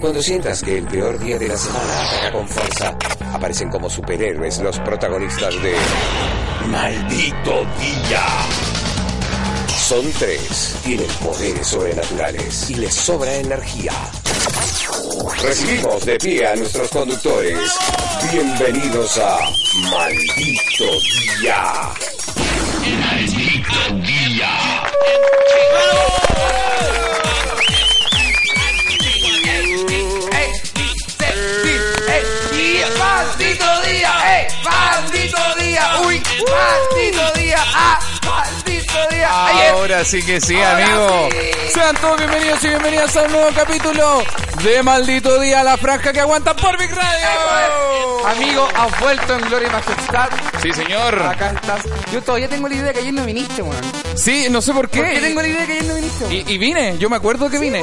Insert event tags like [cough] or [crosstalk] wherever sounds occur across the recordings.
Cuando sientas que el peor día de la semana ataca con fuerza, aparecen como superhéroes los protagonistas de Maldito Día. Son tres, tienen poderes sobrenaturales y les sobra energía. Recibimos de pie a nuestros conductores. Bienvenidos a Maldito Día. Maldito Día. Día! ¡Eh! ¡Maldito día! ¡Uy! ¡Maldito día! ¡Ah! Ayer. Ahora sí que sí, Ahora amigo. sí. Sean todos bienvenidos y bienvenidas a un nuevo capítulo de Maldito Día, la franja que aguanta por Big Radio. Amigo, has vuelto en Gloria y Majestad. Sí, señor. Acá estás. Yo todavía tengo la idea de que ayer no viniste, weón. Sí, no sé por qué. ¿Por qué tengo la idea de que ayer no viniste? Y, y vine, yo me acuerdo que vine.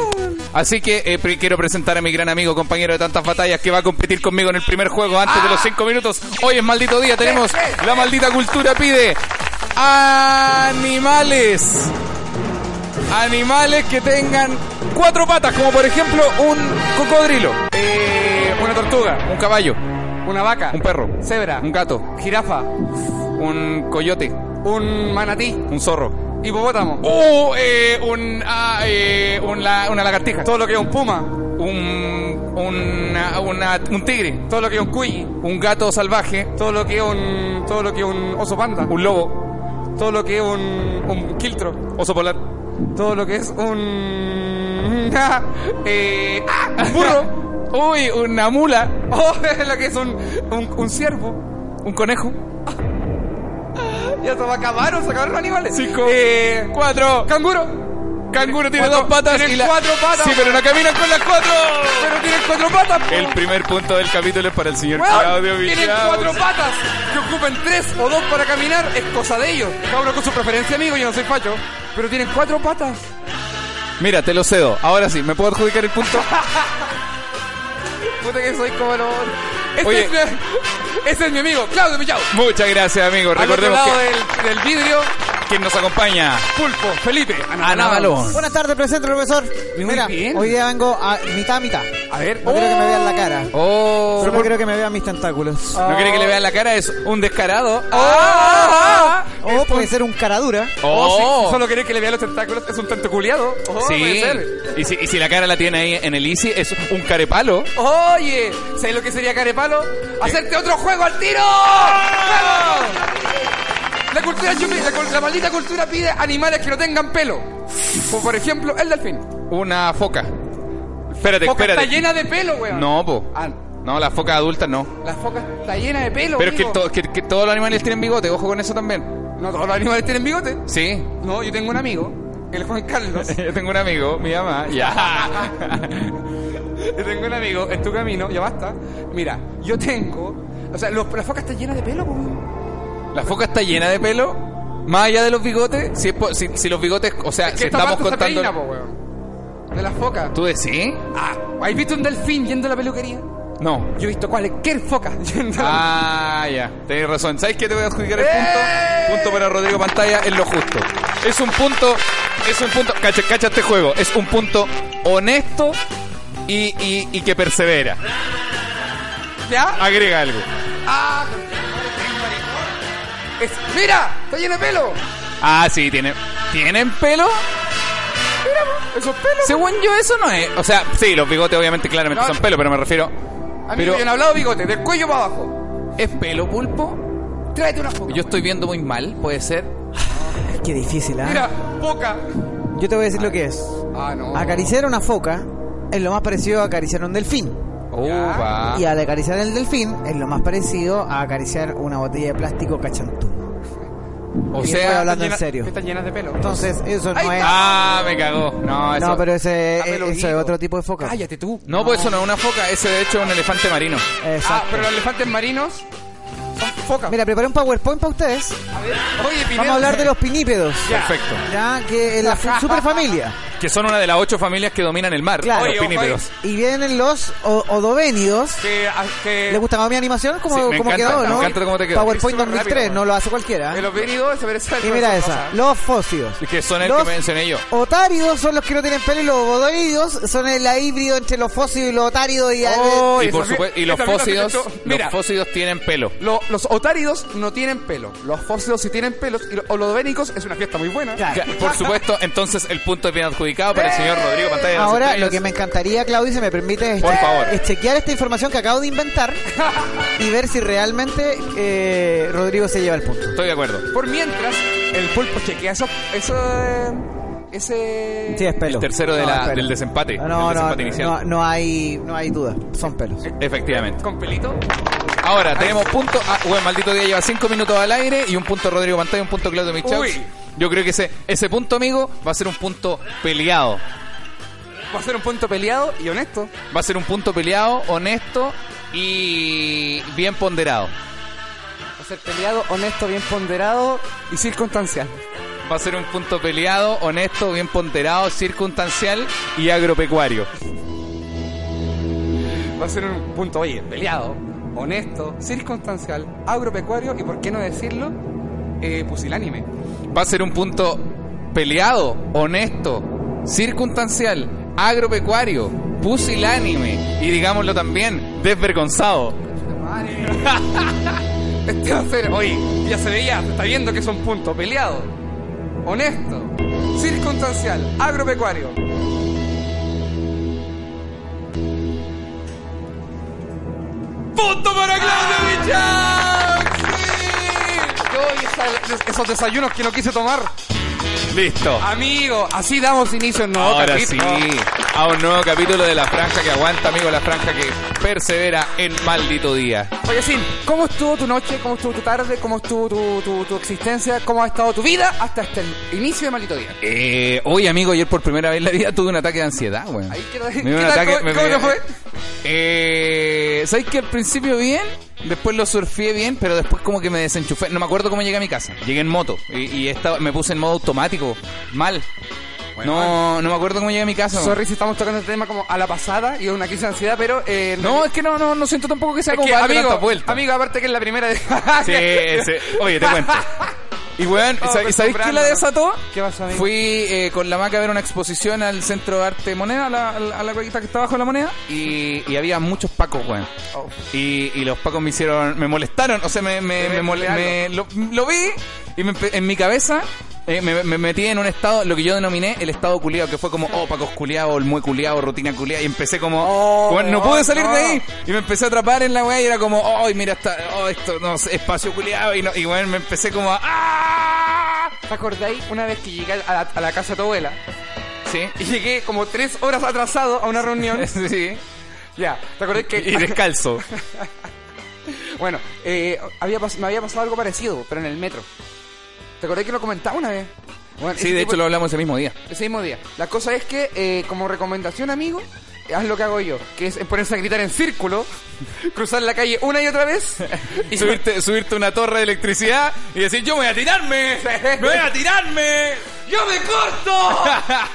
Así que eh, quiero presentar a mi gran amigo, compañero de tantas batallas, que va a competir conmigo en el primer juego antes de los cinco minutos. Hoy es maldito día, tenemos Ah. La maldita cultura pide animales. Animales que tengan cuatro patas, como por ejemplo un cocodrilo, Eh, una tortuga, un caballo, una vaca, un perro, cebra, un gato, jirafa, un coyote, un manatí, un zorro. hipopótamo. O eh, un, ah, eh, un la- una lagartija. Todo lo que es un puma, un, una- una- un tigre, todo lo que es un cuy, un gato salvaje, todo lo que es un, todo lo que es un oso panda, un lobo, todo lo que es un, un quiltro, oso polar, todo lo que es un, [laughs] eh, ah, un burro, [laughs] uy, una mula, [laughs] oh, lo que es un, un, un ciervo. un conejo, Ya se va a acabar, se acabaron los animales. Cinco. Eh, cuatro, canguro. Canguro tiene Cuatro- dos patas y la... cuatro patas. Sí, pero no caminan con las cuatro. Pero tienen cuatro patas. El primer punto del capítulo es para el señor Weón, Claudio tienen cuatro patas. Que ocupen tres o dos para caminar es cosa de ellos. Cada uno con su preferencia, amigo. Yo no soy facho. Pero tienen cuatro patas. Mira, te lo cedo. Ahora sí, ¿me puedo adjudicar el punto? [laughs] Puta que soy como lo... Este Oye. es mi, [laughs] ese es mi amigo, Claudio Millao. Muchas gracias, amigo. Al otro Recordemos lado que del, del vidrio, quien nos acompaña, Pulpo, Felipe, Ana Balón. Buenas tardes, presente profesor. Muy Mira, bien. hoy día vengo a mitad a mitad. A ver, No quiero que me vean la cara. Oh, Solo quiero que me vean mis tentáculos. no quiere que le vean la cara, es un descarado. ¡Ah! O puede ser un cara dura. Oh, sí, Oh. si solo querés que le vean los tentáculos, es un tentaculeado. Oh, puede Sí. ser. Y si, y si la cara la tiene ahí en el Easy, es un carepalo. Oye, ¿sabes lo que sería carepalo? ¡Hacerte otro juego al tiro! ¡Juego! La cultura chupi- la, la maldita cultura pide animales que no tengan pelo. Como por ejemplo, el delfín. Una foca. Espérate, Foca espérate. está llena de pelo, weón. No, po. Ah, No, las focas adultas no. la foca está llena de pelo. Pero es que, amigo. to- que- que todos los animales tienen bigote, ojo con eso también. No todos los animales tienen bigote. Sí. No, yo tengo un amigo, el Juan Carlos. [laughs] Yo tengo un amigo, mi mamá. Ya. [laughs] yo tengo un amigo en tu camino, ya basta. Mira, yo tengo. O sea, los, la foca está llena de pelo, weón. La foca está llena de pelo. Más allá de los bigotes, si, es po- si, si los bigotes, o sea, Es si esta estamos parte contando. peina, po, weón. De la foca. ¿Tú decís? Ah, ¿has visto un delfín yendo a la peluquería? No. Yo he visto cualquier foca [laughs] yendo a la Ah, ya, tenés razón. ¿Sabes qué te voy a adjudicar el ¡Eh! punto? Punto para Rodrigo Pantalla es lo justo. Es un punto, es un punto, cacha, cacha este juego, es un punto honesto y, y, y que persevera. ¿Ya? Agrega algo. Ah, es, ¡Mira! ¡Está lleno de pelo! Ah, sí, tiene, ¿tienen pelo? ¡Mira, po, esos pelos! Según yo eso no es, o sea, sí, los bigotes obviamente claramente No. son pelo, pero me refiero, Amigo, pero yo no he hablado de bigote, del cuello para abajo. ¿es pelo pulpo? Tráete una foca. Yo estoy viendo muy mal, puede ser. Qué difícil, ¿ah? Mira, foca. Yo te voy a decir lo que es. Ah, no. Acariciar a una foca es lo más parecido a acariciar a un delfín. Upa. Y al acariciar el delfín es lo más parecido a acariciar una botella de plástico cachantú. O y estoy sea, hablando Llena- en serio. Está llena de pelo. Entonces, eso no es. ah, me cagó. No, eso. No, pero ese, eso es otro tipo de foca. Cállate tú. No, pues eso no es una foca, ese de hecho es un elefante marino. Ah, Exacto. pero los elefantes marinos Mira, preparé un PowerPoint para ustedes. A ver, oye. Vamos a hablar de los pinípedos. Ya. Perfecto. Ya, que es la superfamilia. Que son una de las ocho familias que dominan el mar. Claro. los Oye, ojo pinípedos. Y vienen los odovénidos. Que, a- que ¿Le gusta más mi animación? ¿Cómo, Sí, me encanta, quedó, me no? encanta cómo te quedó. PowerPoint Es súper 2003, rápido, no lo hace cualquiera. de los venidos se parece al Y mira esa, Rosa. los fósidos. Que son el Los que mencioné yo. Otáridos son los que no tienen pelo y los odovídeos son el híbrido entre los fósidos y los otáridos y Oh, y, esa por mie- supuesto, y los fósidos, los fósidos tienen pelo. Lo- los otáridos no tienen pelo. Los fósilos sí tienen pelos. Y los olovénicos es una fiesta muy buena. Claro. Por supuesto, entonces el punto es bien adjudicado para el señor Rodrigo Pantalla de las Ahora, Estrellas. lo que me encantaría, Claudio, si me permite, es, Por favor. es chequear esta información que acabo de inventar y ver si realmente eh, Rodrigo se lleva el punto. Estoy de acuerdo. Por mientras, el pulpo chequea eso. eso eh, ese. Sí, es pelo. El tercero de No, la- es pelo. del desempate, No, no, desempate no, inicial. no, no hay, no hay duda. Son pelos. Efectivamente. Con pelito. Ahora, tenemos punto. Ah, bueno, maldito día lleva cinco minutos al aire y un punto Rodrigo Pantalla y un punto Claudio Michaux. Uy. Yo creo que ese, ese punto, amigo, va a ser un punto peleado. Va a ser un punto peleado y honesto. Va a ser un punto peleado, honesto y bien ponderado. Va a ser peleado, honesto, bien ponderado y circunstancial. Va a ser un punto peleado, honesto, bien ponderado, circunstancial y agropecuario. Va a ser un punto, oye, peleado, honesto, circunstancial, agropecuario y, por qué no decirlo, eh, pusilánime. Va a ser un punto peleado, honesto, circunstancial, agropecuario, pusilánime y digámoslo también, desvergonzado. [laughs] Este va a ser, oye, ya se veía, se está viendo que es un punto peleado, honesto, circunstancial, agropecuario. ¡Punto para Claudio Michaux! ¡Sí! Yo y esos desayunos que no quise tomar. Listo. Amigo, así damos inicio a un nuevo Ahora capítulo. sí, a un nuevo capítulo de La Franja que aguanta, amigo, La Franja que persevera en maldito día. Oye, Sim, ¿cómo estuvo tu noche? ¿Cómo estuvo tu tarde? ¿Cómo estuvo tu, tu, tu existencia? ¿Cómo ha estado tu vida hasta este inicio de maldito día? Eh, hoy, amigo, ayer por primera vez en la vida tuve un ataque de ansiedad, Me dio ¿qué un tal? ataque- ¿Cómo- me fue? Eh, ¿Sabes que al principio bien? Después lo surfé bien, pero después como que me desenchufé. No me acuerdo cómo llegué a mi casa. Llegué en moto y, me puse en modo automático. Mal. No, no me acuerdo cómo llegué a mi casa. Sorry si estamos tocando este tema como a la pasada y una crisis de ansiedad, pero... Eh, No, es que no, no, no siento tampoco que sea es como que, amigo, amigo, aparte que es la primera de... Sí, ese- oye, te cuento. [laughs] Y weón, Oh, ¿sab- ¿y ¿sabéis qué la desató? ¿Qué pasó, amigo? Fui eh, con la maca a ver una exposición al Centro de Arte Moneda, a la, a la, que está abajo de la moneda, y, y había muchos pacos, weón. Oh. Y, y los pacos me hicieron, me molestaron, o sea, me, me, me ven me- lo, lo vi y en mi cabeza eh, me, me metí en un estado, lo que yo denominé el estado culiado, que fue como, oh, pacos culiados, el muy culiado, rutina culiada, y empecé como, Oh, weón, no pude salir no. de ahí, y me empecé a atrapar en la weá y era como, oh, mira, está, oh, esto, no sé, espacio culiado, y, no, y weón, me empecé como, a, ¡ah! ¿Te acordáis una vez que llegué a la, a la casa de tu abuela Sí. y llegué como tres horas atrasado a una reunión? [laughs] sí. ya, ¿te acordás que... Y descalzo. [laughs] Bueno, eh, había me había pasado algo parecido, pero en el metro. ¿Te acordás que lo comentaba una vez? Bueno, Sí, de hecho lo hablamos ese mismo día. Ese mismo día. La cosa es que, eh, como recomendación, amigo, haz lo que hago yo, que es ponerse a gritar en círculo, [laughs] cruzar la calle una y otra vez, Y subirte, subirte una torre de electricidad y decir, yo me voy a tirarme, me voy a tirarme. ¡Yo me corto!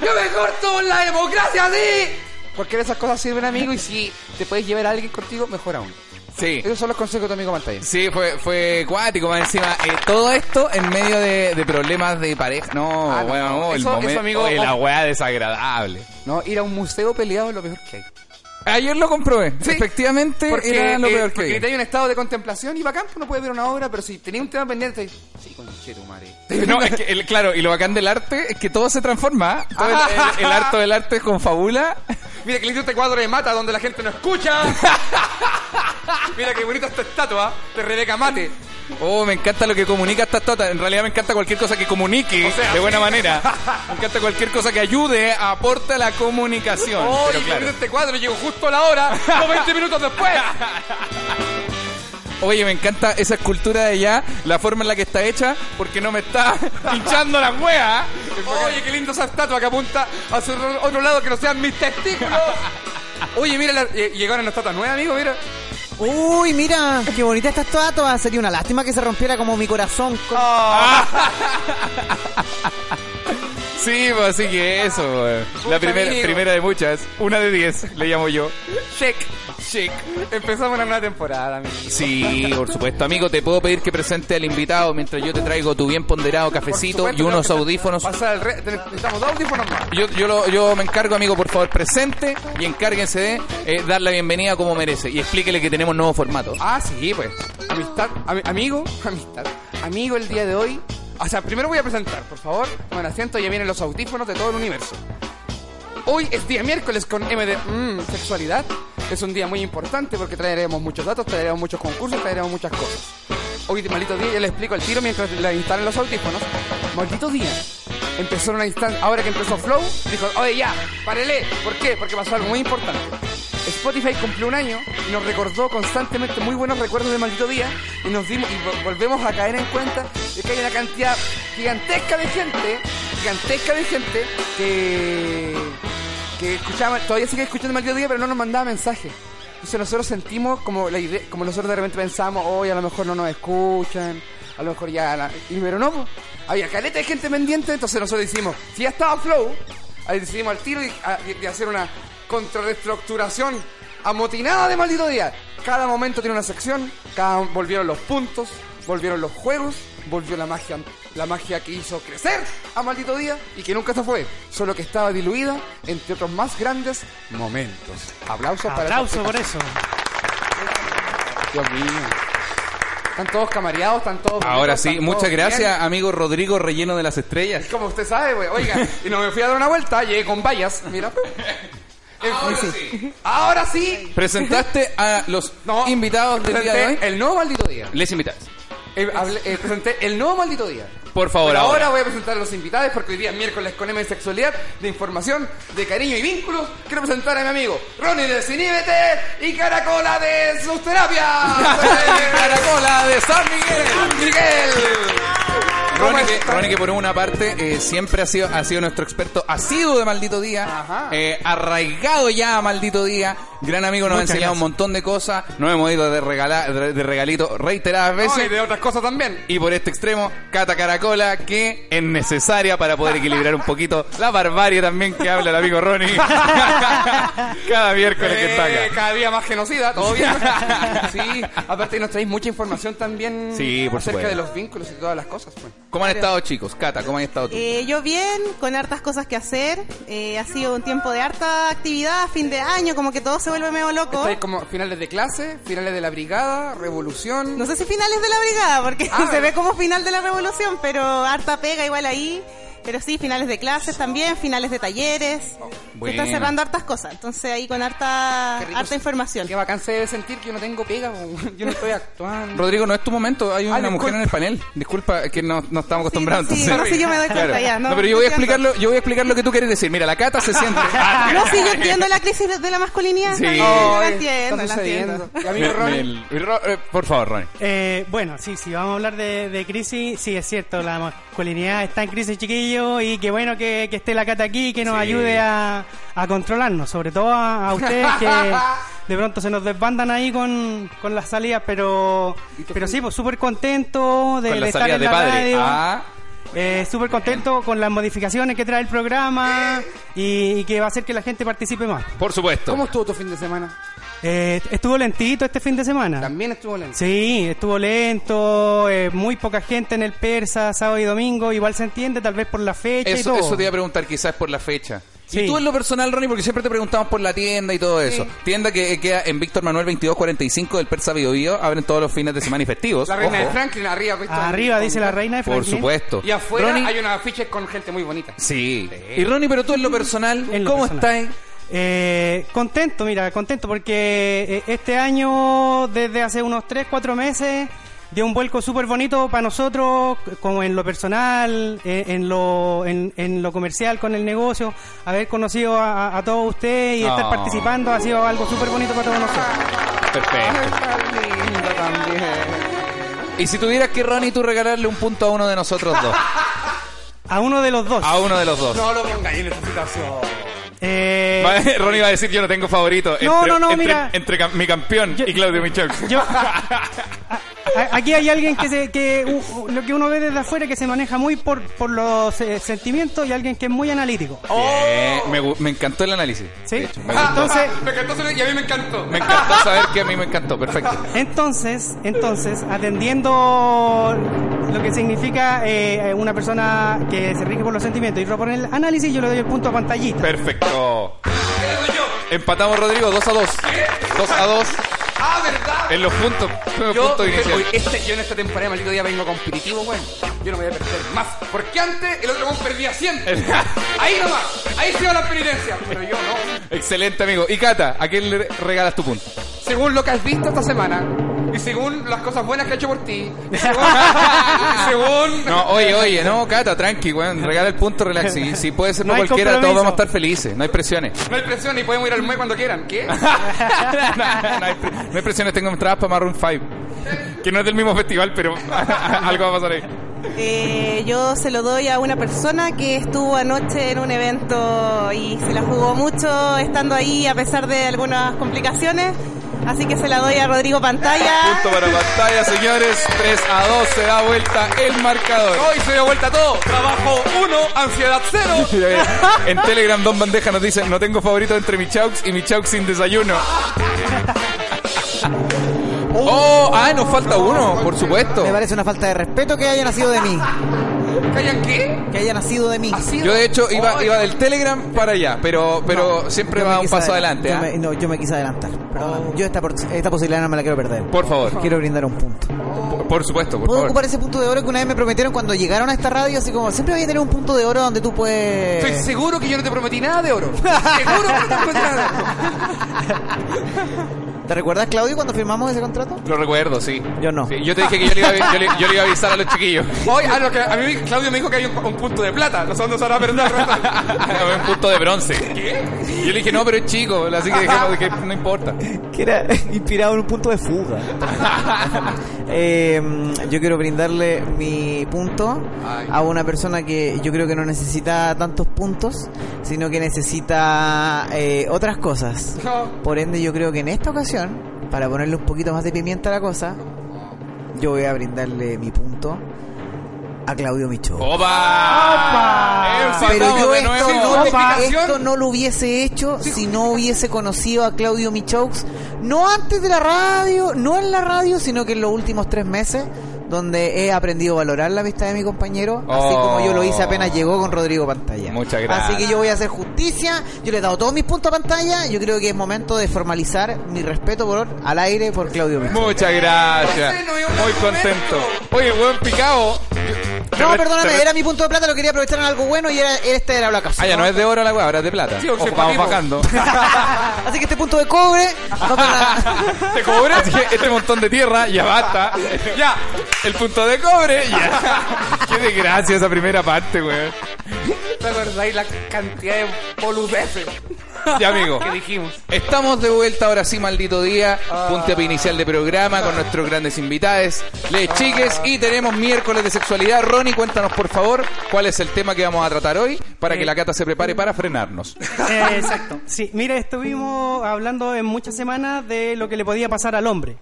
¡Yo me corto por la democracia, sí! Porque esas cosas sirven, amigo, y si te puedes llevar a alguien contigo, mejor aún. Sí. Esos son los consejos de tu amigo Pantalla. Sí, fue, fue cuático, más encima. eh, todo esto en medio de, de problemas de pareja. No, Ah, no, bueno, no. el Eso- momento. eso, amigo, oye, la oh. weá desagradable. No, ir a un museo peleado es lo mejor que hay. Ayer lo comprobé. Sí, Efectivamente, Porque, era lo eh, peor que porque hay un estado de contemplación y bacán, pues no puedes ver una obra, pero si tenía un tema pendiente, sí, conche tu madre. [laughs] No, es que, el- claro, y lo bacán del arte es que todo se transforma. ¿eh? Todo el, el- el arte del arte con fabula. [laughs] Mira que lindo este cuadro de mata donde la gente no escucha. [laughs] Mira qué bonita esta estatua de Rebeca Mate. Oh, me encanta lo que comunica esta tota. En realidad me encanta cualquier cosa que comunique O sea, de buena manera. [laughs] Me encanta cualquier cosa que ayude, aporte a la comunicación. ¡Oh, Pero claro. este cuadro! Llegó justo a la hora, o 20 minutos después. Oye, me encanta esa escultura de allá, la forma en la que está hecha, porque no me está [laughs] hinchando la wea. Oye, qué lindo esa estatua que apunta hacia otro- otro lado que no sean mis testículos. [laughs] Oye, mira, la- eh, llegaron las estatuas nuevas, amigo, mira. Uy, mira, qué bonita esta estatua. Sería una lástima que se rompiera como mi corazón. con- [laughs] Sí, pues así que eso. La primera, amigo. primera de muchas. Una de diez, le llamo yo. Check. Check. Empezamos una nueva temporada, amigo. Sí, por supuesto. Amigo, te puedo pedir que presente al invitado mientras yo te traigo tu bien ponderado cafecito supuesto, y unos audífonos. Pasar el re- Necesitamos dos audífonos más. Yo, yo, lo- yo me encargo, amigo, por favor, presente y encárguense de eh, dar la bienvenida como merece. Y explíquele que tenemos nuevo formato. Ah, sí, pues. Amistad, ami- amigo, [laughs] amistad. Amigo, el día de hoy. O sea, primero voy a presentar, por favor. Con asiento, ya vienen los audífonos de todo el universo. Hoy es día miércoles con MD mm, Sexualidad. Es un día muy importante porque traeremos muchos datos, traeremos muchos concursos, traeremos muchas cosas. Hoy, maldito día, ya les explico el tiro mientras le instalan los audífonos. Maldito día. Empezó en una instancia, ahora que empezó Flow, dijo, oye ya, párele. ¿Por qué? Porque pasó algo muy importante. Spotify cumplió un año y nos recordó constantemente muy buenos recuerdos de maldito día y nos dimos y vo- volvemos a caer en cuenta de que hay una cantidad gigantesca de gente, gigantesca de gente que que escuchaba, todavía sigue escuchando maldito día pero no nos mandaba mensajes. Entonces nosotros sentimos como la idea, como nosotros de repente pensamos, hoy a lo mejor no nos escuchan, a lo mejor ya, la- y, pero no, había caleta de gente pendiente, entonces nosotros decimos, si ya estaba Flow, ahí decidimos al tiro y, y- y hacer una contrarreestructuración amotinada de maldito día. Cada momento tiene una sección, cada volvieron los puntos, volvieron los juegos, volvió la magia, la magia que hizo crecer a maldito día y que nunca se fue, solo que estaba diluida entre otros más grandes momentos. Aplausos para Aplauso por eso. Dios mío. Están todos camareados, están todos. Ahora bonitos, sí, muchas gracias, bien. amigo Rodrigo Relleno de las Estrellas. Como usted sabe, güey. Oiga, y no me fui a dar una vuelta, llegué con vallas. Mira. [laughs] Ahora sí. Ahora sí. Presentaste a los No, invitados del día de hoy. el nuevo maldito día. Les invitaste. Eh, hablé- eh, presenté el nuevo maldito día. Por favor, Pero ahora ahora. voy a presentar a los invitados porque hoy día es miércoles con M de sexualidad, de información, de cariño y vínculos. Quiero presentar a mi amigo Ronnie de Ciníbete y Caracola de sus terapias. [laughs] Caracola de San Miguel. Miguel. ¿Cómo Ronnie que, estás? Ronnie que por una parte eh, siempre ha sido, ha sido nuestro experto asiduo de Maldito Día, eh, arraigado ya a Maldito Día, gran amigo, nos ha enseñado un montón de cosas, nos hemos ido de, regala- de, de regalito reiteradas No, veces. y de otras cosas también. Y por este extremo, Cata Caracola, que es necesaria para poder equilibrar un poquito la barbarie también que habla el amigo Ronnie. [laughs] Cada miércoles que está Eh, acá. cada día más genocida, todo bien. [laughs] sí, aparte nos traéis mucha información también Sí, por acerca supuesto. de los vínculos y todas las cosas. pues. ¿Cómo han estado, chicos? Cata, ¿cómo han estado tú? Eh, yo bien, con hartas cosas que hacer. Eh, ha sido un tiempo de harta actividad, fin de año, como que todo se vuelve medio loco. Estáis como finales de clase, finales de la brigada, revolución. No sé si finales de la brigada, porque Ah, [laughs] se ve como final de la revolución, pero harta pega igual ahí. Pero sí, finales de clases también, finales de talleres. Se buena. están cerrando hartas cosas, entonces ahí con harta, harta información. Qué bacán se debe sentir que yo no tengo pega, yo no estoy actuando. Rodrigo, no es tu momento, hay una Ah, mujer en el panel. Disculpa, es que no, no estamos acostumbrados. Sí, entonces- no, sí, yo me doy cuenta Claro. ya. No, pero yo voy a explicarlo, yo voy a explicar lo que tú quieres decir. Mira, la Cata se [laughs] siente. No, sí, yo entiendo la crisis de la masculinidad. Sí. Ay, la entiendo, la entiendo. eh, por favor, Ronnie. Eh, bueno, sí, sí, vamos a hablar de, de crisis. Sí, es cierto, la masculinidad está en crisis, chiquillos, y qué bueno que, que esté la Cata aquí, que nos Sí. ayude a, a controlarnos, sobre todo a, a ustedes que [laughs] de pronto se nos desbandan ahí con, con las salidas, pero, pero sí, pues súper contento de, Con de la estar en de la padre. radio. Ah, Eh, súper contento con las modificaciones que trae el programa y, y que va a hacer que la gente participe más. por supuesto. ¿cómo estuvo tu fin de semana? Eh, estuvo lentito este fin de semana. También estuvo lento. Sí, estuvo lento, eh, muy poca gente en el Persa, sábado y domingo, igual se entiende, tal vez por la fecha y Eso, todo. eso te iba a preguntar quizás por la fecha. Y Sí. tú en lo personal, Ronnie, porque siempre te preguntamos por la tienda y todo eso. Tienda que eh, queda en Víctor Manuel 2245 del Persa Bio Bio. Abren todos los fines de semana y festivos. La reina Ojo. de Franklin arriba. ¿viste? Arriba dice la reina de Por Franklin. supuesto. Y afuera Ronnie- hay una afiche con gente muy bonita. Sí. Y Ronnie, pero tú en lo personal, En lo ¿cómo personal. estás? Eh, contento, mira, contento porque eh, este año, desde hace unos 3, 4 meses, dio un vuelco súper bonito para nosotros, como en lo personal, eh, en, lo, en, en lo comercial con el negocio. Haber conocido a, a- a todos ustedes y estar Oh. participando ha sido algo súper bonito para todos nosotros. Perfecto. Está lindo también. Y si tuvieras que, Ronnie, tú regalarle un punto a uno de nosotros dos. [laughs] A uno de los dos. A uno de los dos. No lo pongáis en esta situación. Eh, [laughs] Ronnie va a decir yo no tengo favorito. No, entre, no, no, entre- mira. entre cam- mi campeón Yo- y Claudio Michel. [laughs] Yo, aquí hay alguien que, se, que u- u- lo que uno ve desde afuera que se maneja muy por, por los eh, sentimientos y alguien que es muy analítico. Bien, me, encantó el análisis. ¿Sí? de hecho, me, Ah. Entonces- me encantó saber- y a mí me encantó. Me encantó saber que a mí me encantó. Perfecto. Entonces, entonces, atendiendo lo que significa eh, una persona que se rige por los sentimientos y propone el análisis, yo le doy el punto a pantallita. Perfecto. Empatamos, Rodrigo, 2 a 2. 2 a 2 Ah, ¿verdad? en los puntos. Yo, puntos iniciales. oye, este, yo en esta temporada, maldito día, vengo competitivo, weón. Yo no me voy a perder más. Porque antes el otro weón perdía siempre. [laughs] Ahí nomás. Ahí se va la penitencia. Pero yo no. Excelente, amigo. Y Cata, ¿a quién le regalas tu punto? Según lo que has visto esta semana. Y según las cosas buenas que he hecho por ti. Y [laughs] según. y [laughs] según No, oye, oye, no, Cata, tranqui, weón. Regala el punto, relax. Si, si puede ser [laughs] No por cualquiera, todos vamos a estar felices. No hay presiones. No hay presión y podemos ir al MUE cuando quieran. ¿Qué? no, hay, pre- no hay presiones, tengo entradas para Maroon 5. Que no es del mismo festival, pero algo va a pasar ahí. Eh, yo se lo doy a una persona que estuvo anoche en un evento y se la jugó mucho estando ahí a pesar de algunas complicaciones. Así que se la doy a Rodrigo Pantalla. Punto para pantalla, señores. 3 a 2 se da vuelta el marcador. Hoy se dio vuelta todo. Trabajo 1, ansiedad 0. [laughs] En Telegram, Don Bandeja nos dice: No tengo favorito entre mi chaux y mi chaux sin desayuno. Oh, ah, nos falta uno, por supuesto. Me parece una falta de respeto que haya nacido de mí. ¿Callan qué? Que haya nacido de mí. Yo de hecho iba, iba del Telegram para allá, pero, pero No, siempre yo me va un quise paso adel- adelante. Yo ¿ah? me, no, yo me quise adelantar. Perdón. Yo esta, por- esta posibilidad no me la quiero perder. Por favor, Quiero brindar un punto. por, por supuesto, por ¿Puedo favor. ocupar ese punto de oro que una vez me prometieron cuando llegaron a esta radio? Así como, siempre voy a tener un punto de oro donde tú puedes... Estoy seguro que yo no te prometí nada de oro. Seguro que no te prometí nada de oro. [laughs] ¿Te recuerdas, Claudio, cuando firmamos ese contrato? Lo recuerdo, sí. Yo no. Sí, yo te dije que yo le, iba a, yo, le, yo le iba a avisar a los chiquillos. [laughs] Hoy, a, lo que, a mí Claudio me dijo que hay un, un punto de plata. No sé dónde se van a perder. [laughs] un punto de bronce. Yo le dije, no, pero es chico, así que dejemos de que no importa. Que era [laughs] inspirado en un punto de fuga. Eh, yo quiero brindarle mi punto Ay. a una persona que yo creo que no necesita tantos puntos, sino que necesita eh, otras cosas. No. Por ende, yo creo que en esta ocasión, para ponerle un poquito más de pimienta a la cosa, yo voy a brindarle mi punto a Claudio Micho. ¡Opa! Pero yo de esto nuevo. no, Opa. esto no lo hubiese hecho si no hubiese conocido a Claudio Michaux, no antes de la radio, no en la radio, sino que en los últimos tres meses, donde he aprendido a valorar la amistad de mi compañero, así Oh. como yo lo hice apenas llegó con Rodrigo Pantalla. Muchas gracias. Así que yo voy a hacer justicia, yo le he dado todos mis puntos a pantalla, yo creo que es momento de formalizar mi respeto por al aire por Claudio Michaux. Muchas gracias. Muy contento. Oye, buen picado. No, perdóname, era mi punto de plata, lo quería aprovechar en algo bueno y era, este era la ocasión. Ah, ya no es de oro la weá, ahora es de plata. Sí, Ojo, vamos bajando. [laughs] Así que este punto de cobre va para- Te cobré Así que este montón de tierra, ya basta. Ya, el punto de cobre, ya. Qué desgracia esa primera parte, weón. ¿Te acordáis la cantidad de boludeces Ya, amigo. que dijimos? Estamos de vuelta ahora sí, maldito día. Puntapié inicial de programa con nuestros grandes invitados, les chiques, y tenemos miércoles de sexualidad. Ronnie, cuéntanos por favor cuál es el tema que vamos a tratar hoy para que la cata se prepare para frenarnos. Eh, [laughs] exacto. Sí, mire, estuvimos hablando en muchas semanas de lo que le podía pasar al hombre.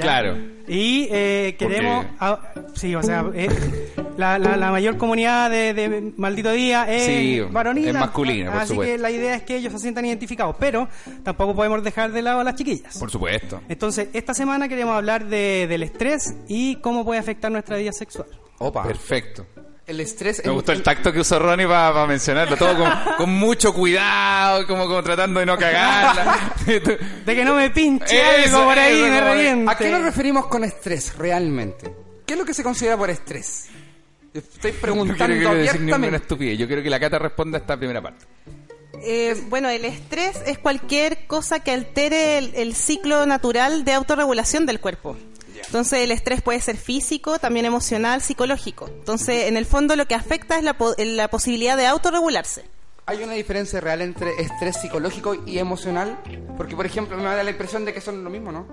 Claro. Y eh, queremos. Porque- sí, o sea, eh, la, la, la mayor comunidad de, de Maldito Día es Sí, varonil. es masculina, por Así supuesto. que la idea es que ellos se sientan identificados. Pero tampoco podemos dejar de lado a las chiquillas. Por supuesto. Entonces, esta semana queremos hablar de, del estrés y cómo puede afectar nuestra vida sexual. Opa. Perfecto. El estrés. Me gustó el tacto que usó Ronnie para mencionarlo, todo con, [laughs] con mucho cuidado, como, como tratando de no cagarla. De que no me pinche Eso, algo por ahí, eso, me reviente. ¿A qué nos referimos con estrés realmente? ¿Qué es lo que se considera por estrés? Estoy [laughs] no preguntando quiero, quiero decir ninguna estupidez. Yo quiero que la cata responda a esta primera parte. Eh, bueno, el estrés es cualquier cosa que altere el, el ciclo natural de autorregulación del cuerpo. Entonces el estrés puede ser físico, también emocional, psicológico. Entonces, en el fondo lo que afecta es la, po- la posibilidad de autorregularse. ¿Hay una diferencia real entre estrés psicológico y emocional? Porque, por ejemplo, me da la impresión de que son lo mismo, ¿no?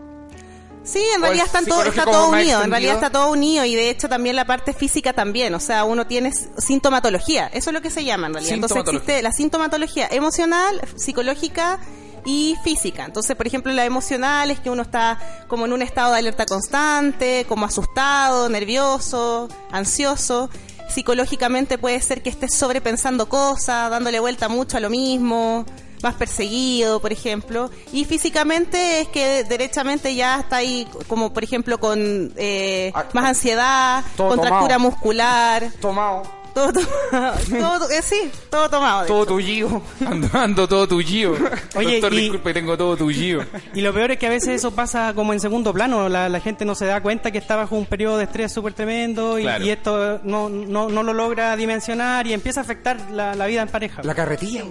Sí, en ¿O realidad están todo, está todo unido, en realidad está todo unido y de hecho también la parte física también, o sea, uno tiene sintomatología, eso es lo que se llama en realidad. Entonces existe la sintomatología emocional, psicológica y física. Entonces, por ejemplo, la emocional es que uno está como en un estado de alerta constante, como asustado, nervioso, ansioso. Psicológicamente puede ser que estés sobrepensando cosas, dándole vuelta mucho a lo mismo, más perseguido, por ejemplo. Y físicamente es que derechamente ya está ahí, como por ejemplo con eh, Ah, más ansiedad, contractura muscular, Tomado. Todo tomado. [laughs] todo, eh, sí, todo tomado. Todo tullido. [laughs] Ando, ando todo tuyo. [laughs] Oye, Doctor, y- disculpe, tengo todo tuyo. Y lo peor es que a veces eso pasa como en segundo plano. La, la gente no se da cuenta que está bajo un periodo de estrés súper tremendo y, Claro. y esto no, no, no lo logra dimensionar y empieza a afectar la, la vida en pareja. La carretilla.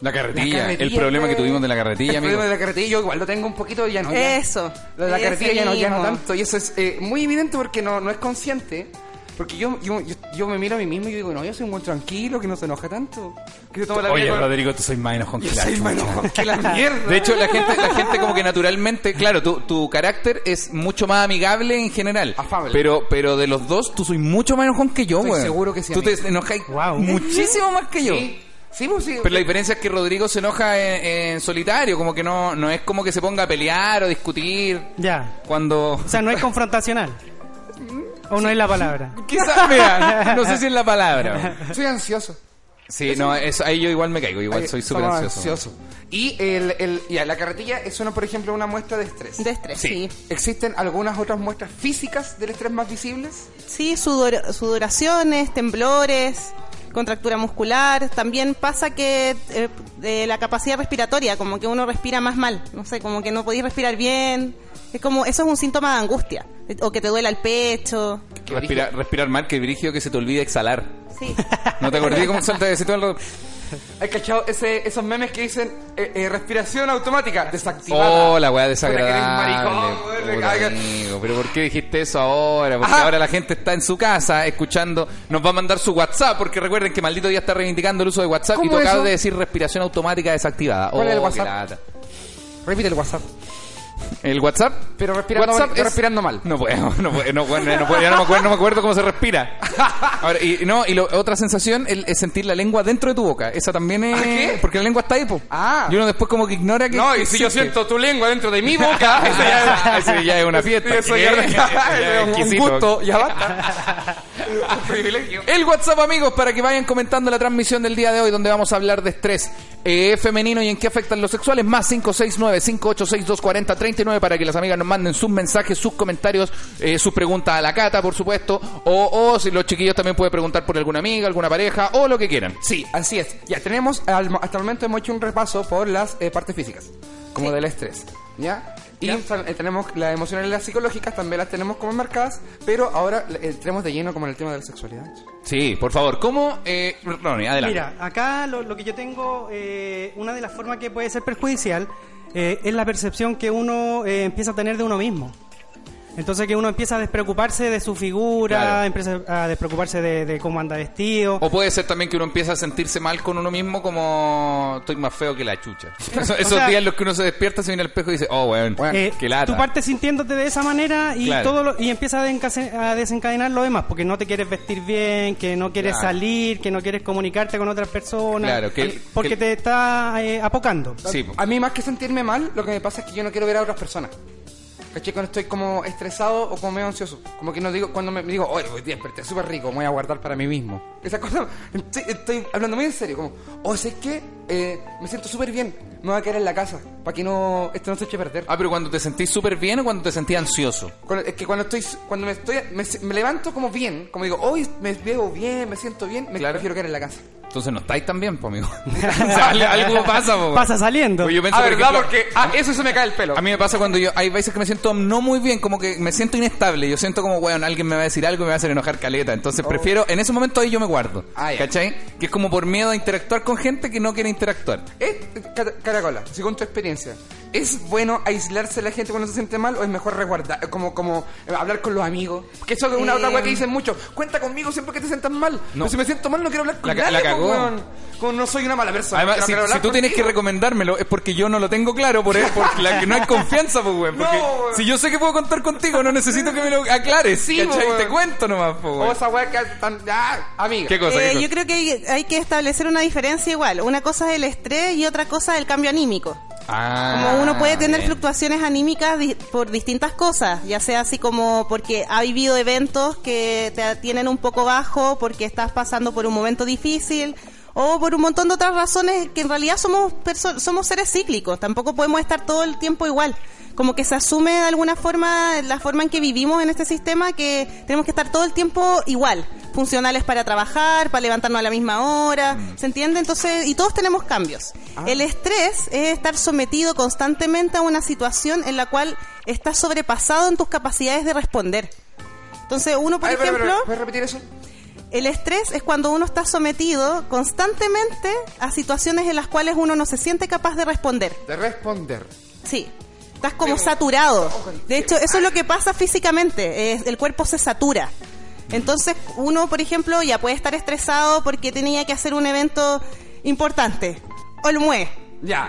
La carretilla, La carretilla el problema de- que tuvimos de la carretilla, El amigo. problema de la carretilla, yo igual lo tengo un poquito ya no. ya. Eso. La carretilla ya no, ya no tanto. Y eso es eh, muy evidente porque no, no es consciente. Porque yo, yo, yo, yo me miro a mí mismo y yo digo, no, yo soy un buen tranquilo, que no se enoja tanto. Que se toma la Oye, con- Rodrigo, tú soy más enojón que la soy chucha. más enojón que la [laughs] mierda. De hecho, la gente, la gente como que naturalmente, claro, tu, tu carácter es mucho más amigable en general. Afable. Pero, pero de los dos, tú soy mucho más enojón que yo, weón. seguro que sí, Tú te enojas Wow. muchísimo más que yo. Sí, sí, pues sí. Pero la diferencia es que Rodrigo se enoja en, en solitario, como que no, no es como que se ponga a pelear o discutir Ya. cuando... O sea, no es confrontacional. [laughs] ¿O no es la palabra? [laughs] Quizás, mira, no sé si es la palabra. Soy ansioso. Sí, no, eso, ahí yo igual me caigo, igual Ay, soy súper somos ansioso. Y el, el, ya, la carretilla es una, por ejemplo, una muestra de estrés. De estrés, sí. ¿Existen algunas otras muestras físicas del estrés más visibles? Sí, sudor- sudoraciones, temblores, contractura muscular. También pasa que eh, de la capacidad respiratoria, como que uno respira más mal. No sé, como que no podéis respirar bien. Es como, eso es un síntoma de angustia. O que te duela el pecho. Respira- respirar mal, que brígido que se te olvide exhalar. Sí. ¿No te acordé cómo salta de ese todo el rato? ¿Hay cachado ese, esos memes que dicen eh, eh, respiración automática desactivada? Oh, la weá desagradable. eres maricón, amigo, pero ¿por qué dijiste eso ahora? Porque Ajá. ahora la gente está en su casa escuchando, nos va a mandar su WhatsApp, porque recuerden que maldito día está reivindicando el uso de WhatsApp y ¿Cómo tú acabas de decir respiración automática desactivada. ¿Cuál es el Oh, WhatsApp? lata. Repite el WhatsApp. ¿El WhatsApp? Pero respirando mal- respirando mal. No puedo, [laughs] no puedo, no puedo, no puedo, ya no me acuerdo, no me acuerdo cómo se respira. [laughs] Ahora, y no, y lo- otra sensación el- es sentir la lengua dentro de tu boca. Esa también es. ¿Ah, qué? Porque la lengua está ahí, po. Ah. Y uno después como que ignora que. No, y si yo siento tu lengua dentro de mi boca, [laughs] eso ya es, Eso ya es una fiesta. Eso ya, ¿Qué? ya Ya es un gusto, ya basta. [laughs] Privilegio. El WhatsApp, amigos, para que vayan comentando la transmisión del día de hoy, donde vamos a hablar de estrés eh, femenino y en qué afectan los sexuales. Más 569-586-240-39 para que las amigas nos manden sus mensajes, sus comentarios, eh, sus preguntas a la cata, por supuesto. O, o si los chiquillos también pueden preguntar por alguna amiga, alguna pareja, o lo que quieran. Sí, así es. Ya tenemos, al- hasta el momento hemos hecho un repaso por las eh, partes físicas, como del estrés, ¿ya? Y eh, tenemos las emocionales y las psicológicas, también las tenemos como marcadas, pero ahora eh, entremos de lleno como en el tema de la sexualidad. Sí, por favor. ¿Cómo? Eh, Ronnie, adelante. Mira, acá lo, lo que yo tengo, eh, una de las formas que puede ser perjudicial eh, es la percepción que uno eh, empieza a tener de uno mismo. Entonces que uno empieza a despreocuparse de su figura, Claro. empieza a despreocuparse de, de cómo anda vestido. O puede ser también que uno empieza a sentirse mal con uno mismo como estoy más feo que la chucha. [laughs] Esos, esos sea- días en los que uno se despierta, se viene al espejo y dice, oh, weón, Eh, qué lata. tú partes sintiéndote de esa manera y Claro. todo lo- y empiezas a, desencadenar lo demás porque no te quieres vestir bien, que no quieres Claro. salir, que no quieres comunicarte con otras personas, Claro, que el- porque que el- te está eh, apocando. Sí. A mí más que sentirme mal, lo que me pasa es que yo no quiero ver a otras personas. ¿Cachai? Cuando estoy como estresado o como medio ansioso. Como que no digo, cuando me, me digo, oye, hoy día desperté súper rico, me voy a guardar para mí mismo. Esa cosa, estoy, estoy hablando muy en serio, como, o sé que eh, me siento súper bien, me voy a quedar en la casa, para que no, esto no se eche a perder. Ah, pero cuando te sentís súper bien o cuando te sentís ansioso. Cuando- es que cuando estoy, cuando me estoy, me, me levanto como bien, como digo, hoy me veo bien, me siento bien, me Claro. prefiero quedar en la casa. Entonces no estáis tan bien, po, amigo. o sea, al- algo pasa, po. Pasa saliendo. Pues yo pienso, Ah, por ¿verdad? ejemplo, Porque, ah, eso se me cae el pelo. A mí me pasa cuando yo, hay veces que me siento no muy bien, como que me siento inestable. Yo siento como, weón, alguien me va a decir algo y me va a hacer enojar caleta. Entonces prefiero, en ese momento ahí yo me guardo. Oh. Ah. ¿Cachai? Que es como por miedo a interactuar con gente que no quiere interactuar. Es, Car- Caracola, según tu experiencia, ¿es bueno aislarse de la gente cuando se siente mal o es mejor resguardar, como, como eh, hablar con los amigos? Porque eso es una Eh, otra weá que dicen mucho. Cuenta conmigo siempre que te sientas mal. No. Pero si me siento mal no quiero hablar con La nadie, la cagó. weón. Como no soy una mala persona. Además, si, si tú tienes que recomendármelo es porque yo no lo tengo claro, por, porque [laughs] la que no hay confianza, pues, weón. Porque No, weón. si yo sé que puedo contar contigo, no necesito que me lo aclares. Sí, ¿cachai? weón. Te cuento nomás, pues, O weón. esa weá que tan, ya, amiga. ¿Qué cosa? Eh, qué cosa? yo creo que hay, hay que establecer una diferencia igual. Una cosa es el estrés y otra cosa es el cambio anímico. Ah, Como uno puede tener bien. fluctuaciones anímicas di- por distintas cosas, ya sea así como porque ha vivido eventos que te tienen un poco bajo, porque estás pasando por un momento difícil, o por un montón de otras razones que en realidad somos somos seres cíclicos, tampoco podemos estar todo el tiempo igual. Como que se asume de alguna forma la forma en que vivimos en este sistema que tenemos que estar todo el tiempo igual, funcionales para trabajar, para levantarnos a la misma hora, ¿se entiende? Entonces, y todos tenemos cambios. El estrés es estar sometido constantemente a una situación en la cual estás sobrepasado en tus capacidades de responder. Entonces, uno, por ver, ejemplo, ¿Puedes repetir eso? el estrés es cuando uno está sometido constantemente a situaciones en las cuales uno no se siente capaz de responder. De responder. Sí. Estás como saturado. De hecho, eso es lo que pasa físicamente. el cuerpo se satura. Entonces, uno, por ejemplo, ya puede estar estresado porque tenía que hacer un evento importante. Olmué. Ya.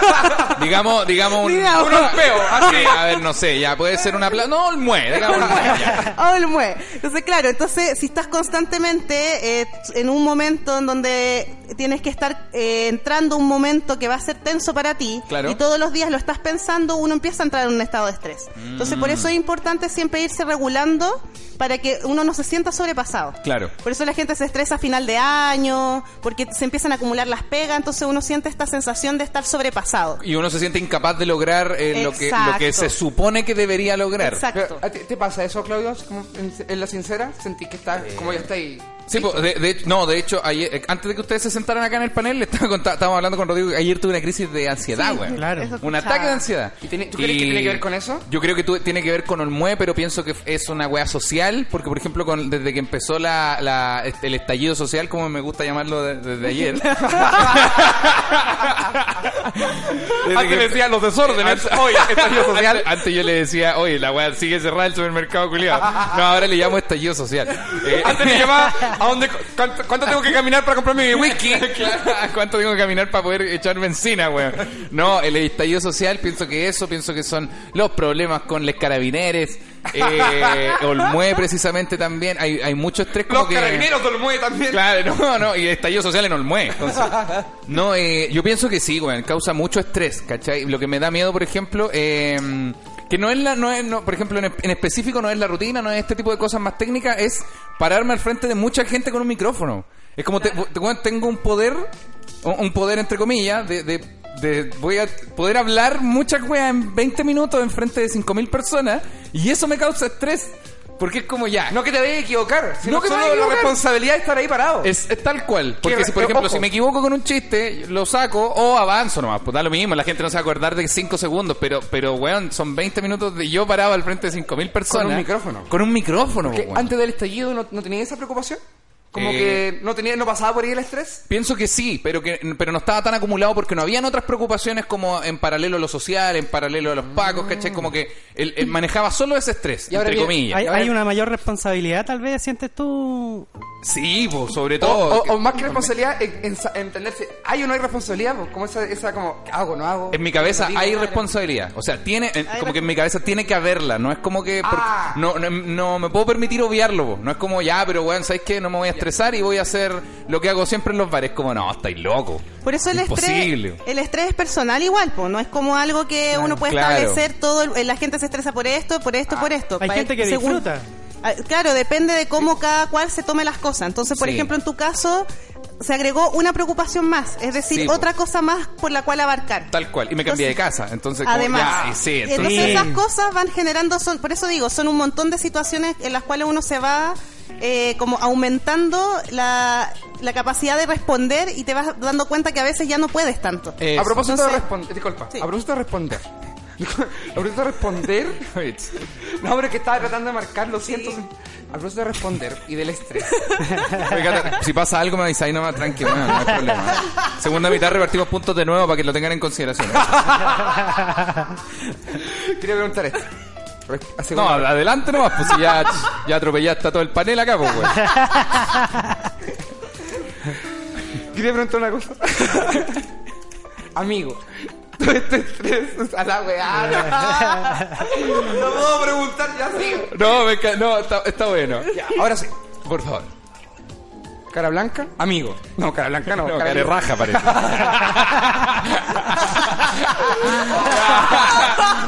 [laughs] Digamos, digamos un, Digamos. un así. A ver, no sé, ya puede ser una plaza. No, [laughs] el mue, digamos el mue. Olmué. Entonces, claro, entonces si estás constantemente eh, en un momento en donde tienes que estar eh, entrando un momento que va a ser tenso para ti Claro. y todos los días lo estás pensando, uno empieza a entrar en un estado de estrés. Entonces, por eso es importante siempre irse regulando para que uno no se sienta sobrepasado. Claro. Por eso la gente se estresa a final de año, porque se empiezan a acumular las pegas, entonces uno siente esta sensación de estar sobrepasado. Y uno se siente incapaz de lograr eh, lo, que, lo que Exacto. se supone que debería lograr. Exacto. ¿A ti- ¿Te pasa eso, Claudio? En, en la sincera, sentí que estás como ya está ahí. Sí, po, de, de hecho- no, de hecho, ayer, eh, antes de que ustedes se sentaran acá en el panel, le estaba estábamos hablando con Rodrigo que ayer tuve una crisis de ansiedad, Sí, güey. Claro. Un ataque de ansiedad. ¿Y tiene- tú crees que tiene que ver con eso? Yo creo que tú- tiene que ver con Olmue, pero pienso que es una wea social, porque por ejemplo, con- desde que empezó la, la- este, el estallido social, como me gusta llamarlo de- desde ayer. [laughs] Desde Antes que- decía los desórdenes, hoy estallido social. Antes, antes yo le decía, oye, la weá sigue cerrada el supermercado culiado. No, ahora le llamo estallido social. Eh, Antes me llamaba a dónde, cuánto, cuánto tengo que [laughs] caminar para comprarme mi whisky. [laughs] ¿Cuánto tengo que caminar para poder echar benzina, weón? No, el estallido social, pienso que eso, pienso que son los problemas con les carabineres, eh, Olmue precisamente también. Hay, hay mucho estrés como Los que... carabineros del muelle también. Claro, [laughs] no, no, y estallido social en Olmue. entonces. no, eh, yo pienso que sí, weón, causa mucho estrés, ¿cachai? Lo que me da miedo, por ejemplo, eh, que no es la, no es, no, por ejemplo, en, en específico no es la rutina, no es este tipo de cosas más técnicas, es pararme al frente de mucha gente con un micrófono. Es como, te- tengo un poder, un un poder entre comillas, de... de de- voy a poder hablar muchas weas en 20 minutos en frente de 5.000 personas y eso me causa estrés porque es como ya No que te a equivocar, sino No que solo la responsabilidad de estar ahí parado. es, es tal cual. Porque Que- si, por ejemplo, ojo. si me equivoco con un chiste, lo saco o avanzo nomás. Pues da lo mismo, la gente no se va a acordar de 5 segundos. Pero, pero weón, son 20 minutos de yo parado al frente de 5.000 personas. Con un micrófono. Con un micrófono, weón. antes del estallido no, no tenía esa preocupación. Como Eh, que no tenía, no pasaba por ahí el estrés. Pienso que sí, pero que pero no estaba tan acumulado porque no habían otras preocupaciones como en paralelo a lo social, en paralelo a los pacos, ¿cachai? Como que él, él manejaba solo ese estrés, Y ahora entre comillas. Hay, una mayor responsabilidad, tal vez, sientes tú. Sí, pues, sobre todo. o- o más que responsabilidad, en, en sa- entenderse, ¿hay o no hay responsabilidad? Como esa, esa como, ¿hago, no hago? En mi cabeza Digo, hay responsabilidad. O sea, tiene, en- como que en mi cabeza tiene que haberla. No es como que. por- Ah. no, no, no me puedo permitir obviarlo. po. No es como, ya, pero weón, ¿sabes qué? No me voy a estresar y voy a hacer lo que hago siempre en los bares. Como, no, estáis loco. Por eso el Imposible. estrés, el estrés es personal igual, pues no es como algo que uno puede claro. establecer todo, el- la gente se estresa por esto, por esto, por esto. Hay gente que según- disfruta. Ah, Claro, depende de cómo cada cual se tome las cosas. Entonces, por Sí. ejemplo, en tu caso se agregó una preocupación más, es decir, Sí, otra cosa más por la cual abarcar. Tal cual. Y me cambié de casa. Entonces, Además, ya, sí, entonces entonces. esas cosas van generando, son, por eso digo, son un montón de situaciones en las cuales uno se va eh, como aumentando la, la capacidad de responder y te vas dando cuenta que a veces ya no puedes tanto. Eso. A propósito de responder, disculpa, Sí. a propósito de responder. [laughs] a propósito de responder, [laughs] no, pero que estaba tratando de marcar los cientos. A propósito de responder y del estrés. [laughs] Oiga, si pasa algo, me avisáis nomás, tranqui, bueno, no hay problema. Segunda mitad repartimos puntos de nuevo para que lo tengan en consideración. Quería preguntar esto. Hace No, como- adelante nomás, pues si ya, ya atropellaste a todo el panel acá, pues, weón. Quería preguntar una cosa. Amigo, todo este estrés a la weá. No, no puedo preguntar, ya sigo. No, me ca- no está, está bueno. Ya, ahora sí. Por favor. Cara blanca, amigo. No, cara blanca no. [laughs] No, cara cara de raja parece.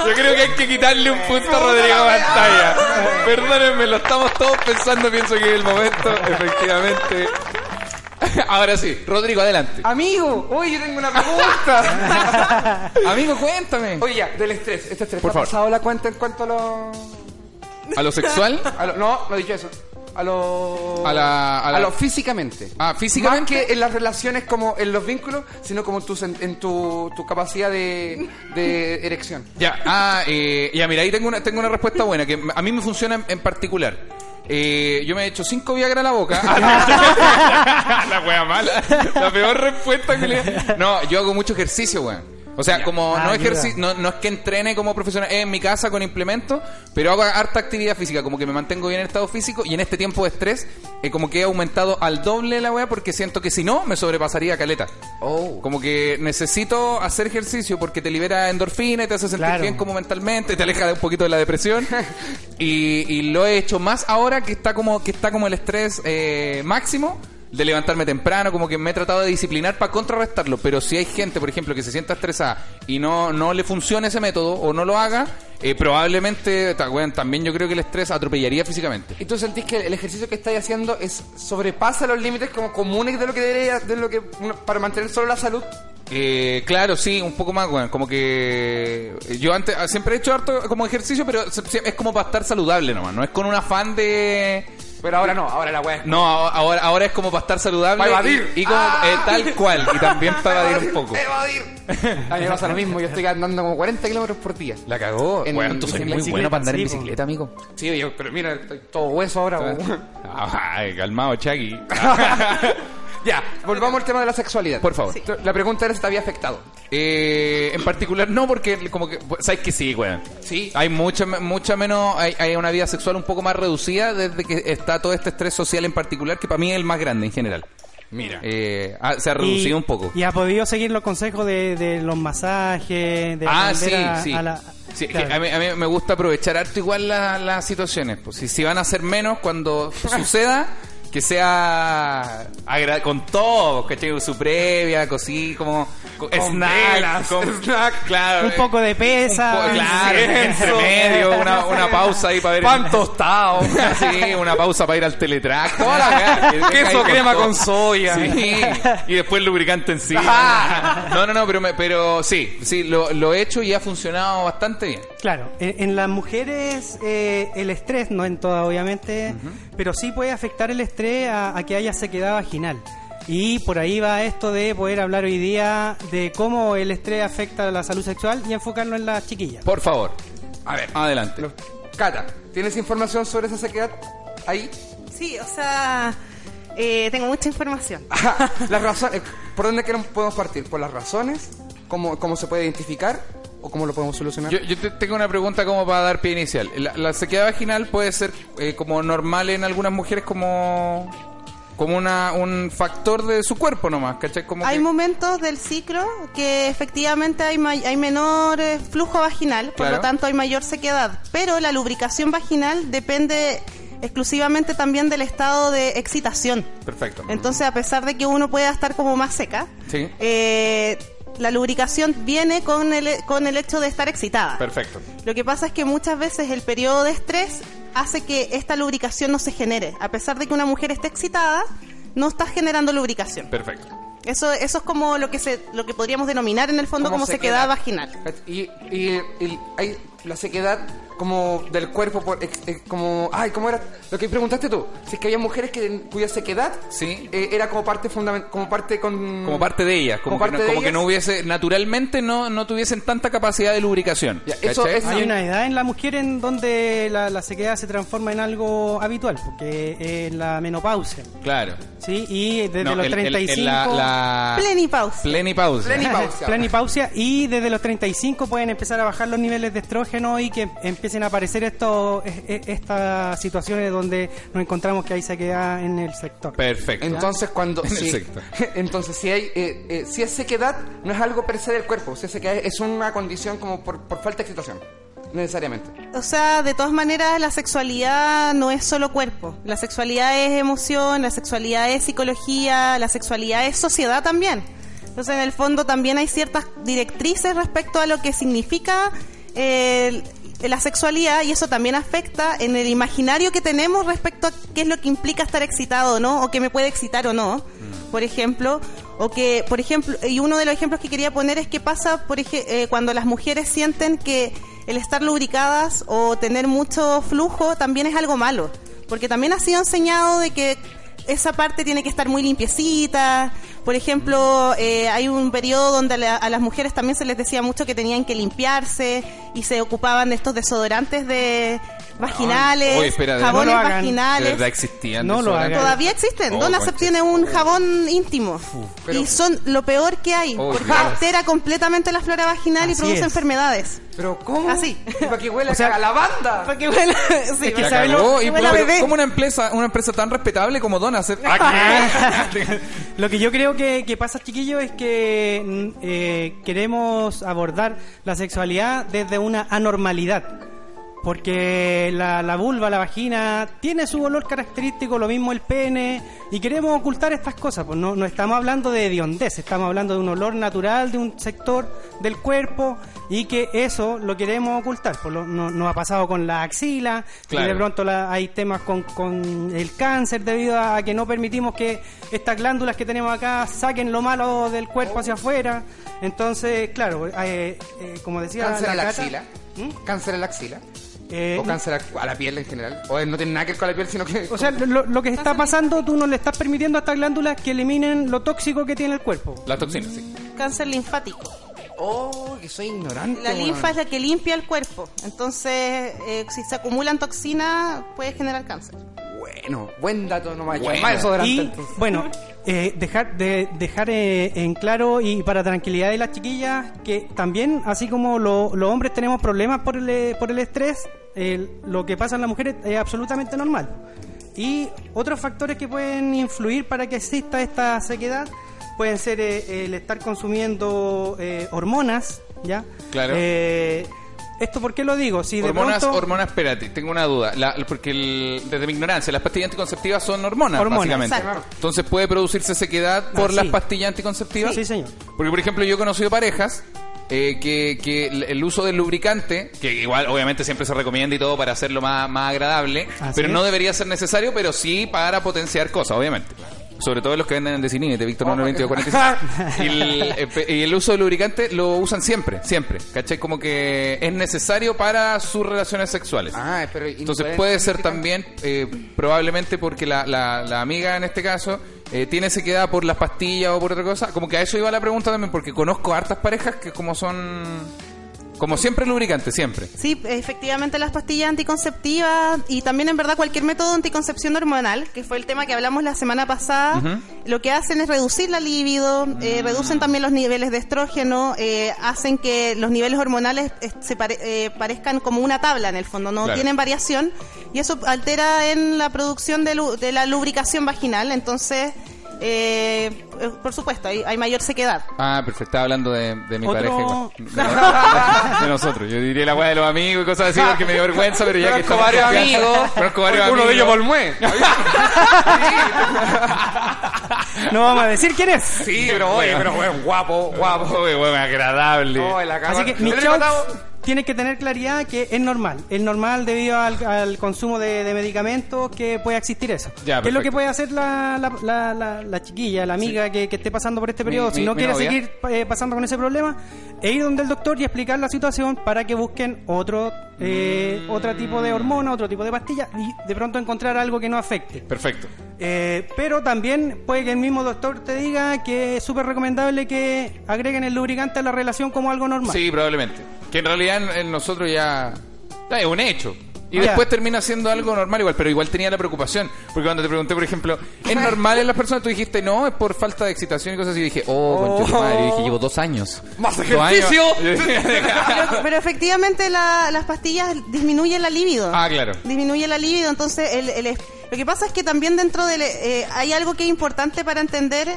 Yo creo que hay que quitarle un punto a Rodrigo Pantalla. Perdónenme, lo estamos todos pensando, pienso que es el momento, efectivamente. Ahora sí, Rodrigo, adelante. Amigo, oye, yo tengo una pregunta. [laughs] Amigo, cuéntame. Oye, ya, del estrés. Este estrés, Por ¿te ha favor. pasado la cuenta en cuanto a lo... ¿A lo sexual? [laughs] a lo- no, no he dicho eso. A lo... A la- a la- lo físicamente. Ah, físicamente. Más que en las relaciones como en los vínculos, sino como en tu, sen- en tu, tu capacidad de, de erección. Ya, ah, eh, ya, mira, ahí tengo una, tengo una respuesta buena, que a mí me funciona en, en particular. Eh, yo me he hecho cinco Viagra a la boca. [laughs] la wea mala. La peor respuesta que le... No, yo hago mucho ejercicio, weón. O sea, como Ah, no, ayuda. ejerci- no, no es que entrene como profesional es en mi casa con implementos, pero hago harta actividad física, como que me mantengo bien en estado físico y en este tiempo de estrés, eh, como que he aumentado al doble la wea porque siento que si no, me sobrepasaría caleta. Oh. Como que necesito hacer ejercicio porque te libera endorfina y te hace sentir Claro. bien como mentalmente, te aleja de un poquito de la depresión. [laughs] y, y lo he hecho más ahora que está como, que está como el estrés eh, máximo de levantarme temprano, como que me he tratado de disciplinar para contrarrestarlo, pero si hay gente, por ejemplo, que se sienta estresada y no, no le funciona ese método o no lo haga, eh, probablemente, ta- también yo creo que el estrés atropellaría físicamente. ¿Y tú sentís que el ejercicio que estáis haciendo es sobrepasa los límites como comunes de lo que debería, de lo que para mantener solo la salud? Eh, claro, sí, un poco más, bueno, como que eh, yo antes ah, siempre he hecho harto como ejercicio, pero es como para estar saludable nomás, no es con un afán de... Pero ahora no, ahora la weá es... No, ahora, ahora es como para estar saludable Para evadir. y, y como Ah. eh, tal cual, y también para evadir un poco. [laughs] ¡Evadir! A mí me pasa lo mismo, yo estoy andando como 40 kilómetros por día. La cagó. En bueno, tú soy muy bicicleta, bueno para andar en bicicleta, amigo. Sí, yo, pero mira, estoy todo hueso ahora. weón. Ay, calmado, Chucky. [laughs] ya, volvamos al tema de la sexualidad. Por favor. La pregunta era si te había afectado. Eh, en particular no, porque como que, ¿sabes que sí, weón? Sí. Hay mucha, mucha menos, hay, hay una vida sexual un poco más reducida desde que está todo este estrés social en particular, que para mí es el más grande en general. Mira. Eh, se ha reducido Y- un poco. Y ha podido seguir los consejos de, de los masajes, de Ah, sí, a, sí. a la- Sí, claro. que a, mí, a mí me gusta aprovechar harto igual la- las situaciones. Pues si, si van a ser menos cuando [laughs] suceda, que sea con todo, ¿cachai? Su previa, cosí, como co- Con snack, velas, con- [laughs] snack. claro, un poco de un pesa. po- claro, entre medio, una, una pausa ahí para ver Pan tostado. [laughs] Sí, una pausa para ir al teletrack. Toda la weá, [laughs] que- que Queso crema todo. con soya. Sí, y después lubricante encima. Ajá. No, no, no, pero, me- pero sí, sí, lo, lo he hecho y ha funcionado bastante bien. Claro, en, en las mujeres eh, el estrés, no en todas obviamente, pero sí puede afectar el estrés a, a que haya sequedad vaginal. Y por ahí va esto de poder hablar hoy día de cómo el estrés afecta a la salud sexual y enfocarlo en las chiquillas. Por favor, A ver, adelante. los- Cata, ¿tienes información sobre esa sequedad ahí? Sí, o sea, eh, tengo mucha información. [laughs] las razones, ¿por dónde queremos- podemos partir? ¿Por las razones? ¿Cómo, ¿Cómo se puede identificar? ¿O cómo lo podemos solucionar? Yo, yo te- tengo una pregunta como para dar pie inicial. La, la sequedad vaginal puede ser eh, como normal en algunas mujeres como como una, un factor de su cuerpo nomás, ¿cachai? Como Hay que- momentos del ciclo que efectivamente hay, hay menor eh, flujo vaginal, por Claro. lo tanto hay mayor sequedad, pero la lubricación vaginal depende exclusivamente también del estado de excitación. Perfecto. Entonces, a pesar de que uno pueda estar como más seca, Sí. eh, la lubricación viene con el, con el hecho de estar excitada. Perfecto. Lo que pasa es que muchas veces el periodo de estrés hace que esta lubricación no se genere. A pesar de que una mujer esté excitada, no está generando lubricación. Perfecto. Eso, eso es como lo que se, lo que podríamos denominar en el fondo como, sequedad vaginal. Y, y- y hay la sequedad como del cuerpo, por, ex- eh, como, ay, ¿cómo era? Lo que preguntaste tú, si es que había mujeres que, cuya sequedad Sí. eh, era como parte fundamental, como parte con... Como parte de ellas, como, Como que, no, parte de como que ellas. no hubiese, naturalmente no, no tuviesen tanta capacidad de lubricación. Ya, eso Hay una edad en la mujer en donde la, la sequedad se transforma en algo habitual, porque es la menopausia. Claro. ¿sí? Y desde No, los el- el- el- 35... la, la- Plenipausia. Plenipausia. Plenipausia. [laughs] Plenipausia y desde los 35 pueden empezar a bajar los niveles de estrógeno y que empiecen a aparecer estos e- e- estas situaciones donde nos encontramos que hay sequedad en el sector. Perfecto. Entonces cuando [laughs] En el si, sector. [laughs] entonces si hay eh, eh, si es sequedad no es algo per se del cuerpo, si es sequedad es una condición como por, por falta de excitación necesariamente. O sea, de todas maneras, la sexualidad no es solo cuerpo. La sexualidad es emoción, la sexualidad es psicología, la sexualidad es sociedad también. Entonces, en el fondo también hay ciertas directrices respecto a lo que significa eh, la sexualidad y eso también afecta en el imaginario que tenemos respecto a qué es lo que implica estar excitado o no, o que me puede excitar o no, por ejemplo, o que, por ejemplo, y uno de los ejemplos que quería poner es qué pasa por eh, cuando las mujeres sienten que el estar lubricadas o tener mucho flujo también es algo malo, porque también ha sido enseñado de que esa parte tiene que estar muy limpiecita. Por ejemplo, eh, hay un periodo donde la- a las mujeres también se les decía mucho que tenían que limpiarse y se ocupaban de estos desodorantes de vaginales, Oye, espera, de- jabones no lo hagan. ¿De vaginales. verdad existían? No lo hagan. Todavía existen. Oh, tiene un jabón íntimo. pero- y son lo peor que hay. Oh, porque Dios. altera completamente la flora vaginal y produce es. enfermedades. Pero ¿cómo? Así. ¿Para que huele [laughs] O sea, a lavanda? Porque huele, [laughs] sí, Es que La ¿sabe cagó, lo- y huele a pero, bebé. ¿Cómo una empresa, una empresa tan respetable como Donacep? [laughs] Lo que yo creo que, pasa, chiquillos, es que mm, eh, queremos abordar la sexualidad desde una anormalidad. Porque la, la vulva, la vagina, tiene su olor característico, lo mismo el pene, y queremos ocultar estas cosas. Pues no, no estamos hablando de hediondez, estamos hablando de un olor natural de un sector del cuerpo, y que eso lo queremos ocultar. Pues lo- no, nos ha pasado con la axila, Claro. de pronto la- hay temas con, con el cáncer debido a que no permitimos que estas glándulas que tenemos acá saquen lo malo del cuerpo hacia afuera. Entonces, claro, eh, eh, como decía ¿Cáncer a la Cata, axila? ¿Mm? ¿Cáncer a la axila? Eh, ¿O cáncer a, a la piel en general? ¿O no tiene nada que ver con la piel, sino que... o sea, [laughs] lo, lo que está pasando, tú no le estás permitiendo a estas glándulas que eliminen lo tóxico que tiene el cuerpo. Las toxinas, sí. cáncer linfático. Oh, que soy ignorante. La linfa es la que limpia el cuerpo. Entonces, eh, si se acumulan toxinas, puede generar cáncer. Bueno, buen dato nomás. Bueno. Más Y bueno, [laughs] eh, dejar de dejar eh, en claro y para tranquilidad de las chiquillas que también, así como lo- los hombres tenemos problemas por el, eh, por el estrés, lo que pasa en las mujeres es absolutamente normal. Y otros factores que pueden influir para que exista esta sequedad pueden ser el estar consumiendo hormonas, ¿ya? Claro. ¿Esto por qué lo digo? Si de hormonas, pronto... hormonas, espérate, tengo una duda. La- porque el- desde mi ignorancia, las pastillas anticonceptivas son hormonas, Hormonas, básicamente. exacto. Entonces puede producirse sequedad por Ah, las sí. pastillas anticonceptivas. Sí, señor. Porque, por ejemplo, yo he conocido parejas eh, que, que el- el uso del lubricante, que igual obviamente siempre se recomienda y todo para hacerlo más, más agradable, Así pero es. no debería ser necesario, pero sí para potenciar cosas, obviamente. Sobre todo los que venden en Desinibite, Víctor 92246. [laughs] y, el, eh, y el uso de lubricante lo usan siempre, siempre. ¿Cachai? Como que es necesario para sus relaciones sexuales. Ah, pero... ¿y no Entonces puede ser también, eh, probablemente porque la, la, la amiga en este caso eh, tiene sequedad por las pastillas o por otra cosa. Como que a eso iba la pregunta también, porque conozco hartas parejas que como son... Como siempre lubricante, siempre. Sí, efectivamente las pastillas anticonceptivas y también en verdad cualquier método de anticoncepción hormonal, que fue el tema que hablamos la semana pasada, lo que hacen es reducir la libido, eh, reducen también los niveles de estrógeno, eh, hacen que los niveles hormonales eh, se pare- eh, parezcan como una tabla en el fondo, no Claro. tienen variación y eso altera en la producción de la lubricación vaginal, entonces... eh, por supuesto, hay, hay mayor sequedad. Ah, perfecto. Estaba hablando de, de mi Otro- pareja igual. [laughs] De, de nosotros. Yo diría la weá de los amigos y cosas así porque me dio vergüenza, pero ya que Conozco varios amigos. Conozco varios Uno de ellos. Bolmué. [laughs] No vamos a decir quién es. Sí, pero oye, pero bueno, guapo, guapo. Weón, agradable. Oh, la. Así que, ¿No mi? Tienes que tener claridad que es normal. Es normal debido al, al consumo de, de medicamentos que puede existir eso. Ya, ¿Qué es lo que puede hacer la, la, la, la- la chiquilla, la amiga que, que esté pasando por este periodo? Mi- si no mi quiere seguir eh, pasando con ese problema, e ir donde el doctor y explicar la situación para que busquen otro, eh, otro tipo de hormona, otro tipo de pastilla y de pronto encontrar algo que no afecte. Perfecto. Eh, pero también puede que el mismo doctor te diga que es súper recomendable que agreguen el lubricante a la relación como algo normal. Sí, probablemente. Que en realidad en, en nosotros ya, ya es un hecho. Y después termina siendo algo normal igual, pero igual tenía la preocupación. Porque cuando te pregunté, por ejemplo, ¿es normal en las personas? Tú dijiste, no, es por falta de excitación y cosas así. Y dije, oh, concha tu madre. Y dije, llevo dos años. ¡Más ejercicio! años. [laughs] Pero, pero efectivamente la- las pastillas disminuyen la libido. ah, claro. disminuye la libido, entonces el, el lo que pasa es que también dentro del eh, hay algo que es importante para entender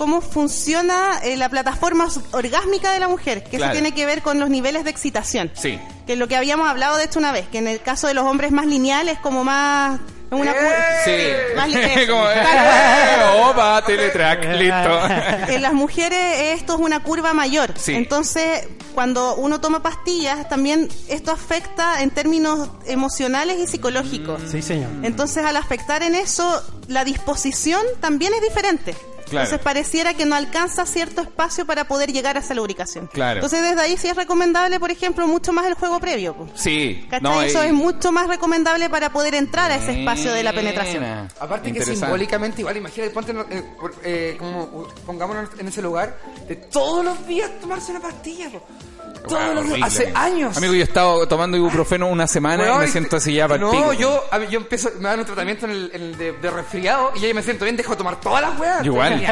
cómo funciona eh, la plataforma orgásmica de la mujer, que Claro. eso tiene que ver con los niveles de excitación. Sí. Que es lo que habíamos hablado de esto una vez, que en el caso de los hombres más lineales como más Es una curva. Sí. Más. [laughs] Como, eh, [laughs] opa, teletrack, listo. [laughs] En las mujeres esto es una curva mayor. Sí. Entonces, cuando uno toma pastillas, también esto afecta en términos emocionales y psicológicos. Sí, señor. Entonces, al afectar en eso, la disposición también es diferente. Claro. Entonces, pareciera que no alcanza cierto espacio para poder llegar a esa lubricación. Claro. Entonces, desde ahí sí es recomendable, por ejemplo, mucho más el juego previo. Sí. No, Eso y- es mucho más recomendable para poder entrar a ese espacio de la penetración. Aparte que simbólicamente, igual, imagínate, ponte, eh, eh, como, uh, pongámonos en ese lugar, de todos los días tomarse una pastilla, po. Todos Wow, los días, horrible, hace amigo. años. Amigo, yo he estado tomando ibuprofeno una semana y me siento así ya para No, pico. yo, a yo empiezo, me dan un tratamiento en el, en el de, de resfriado y ya me siento bien, dejo de tomar todas las weas. Igual,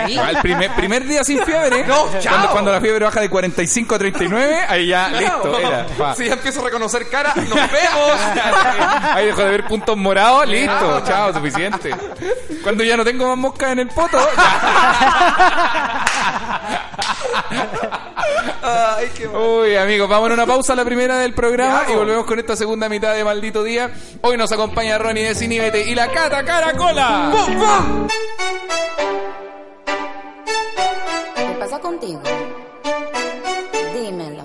primer, primer día sin fiebre. [laughs] No, cuando, chao. cuando la fiebre baja de 45 a 39, ahí ya, listo, era. [laughs] Si ya empiezo a reconocer cara, nos vemos. [laughs] Ahí dejo de ver puntos morados, listo, chao, suficiente. Cuando ya no tengo más moscas en el poto, Ay, qué Uy, amigos, vamos a una pausa a la primera del programa y volvemos con esta segunda mitad de Maldito Día. Hoy nos acompaña Ronnie de Ciníbete y la Cata Caracola. ¿Qué pasa contigo? Dímelo.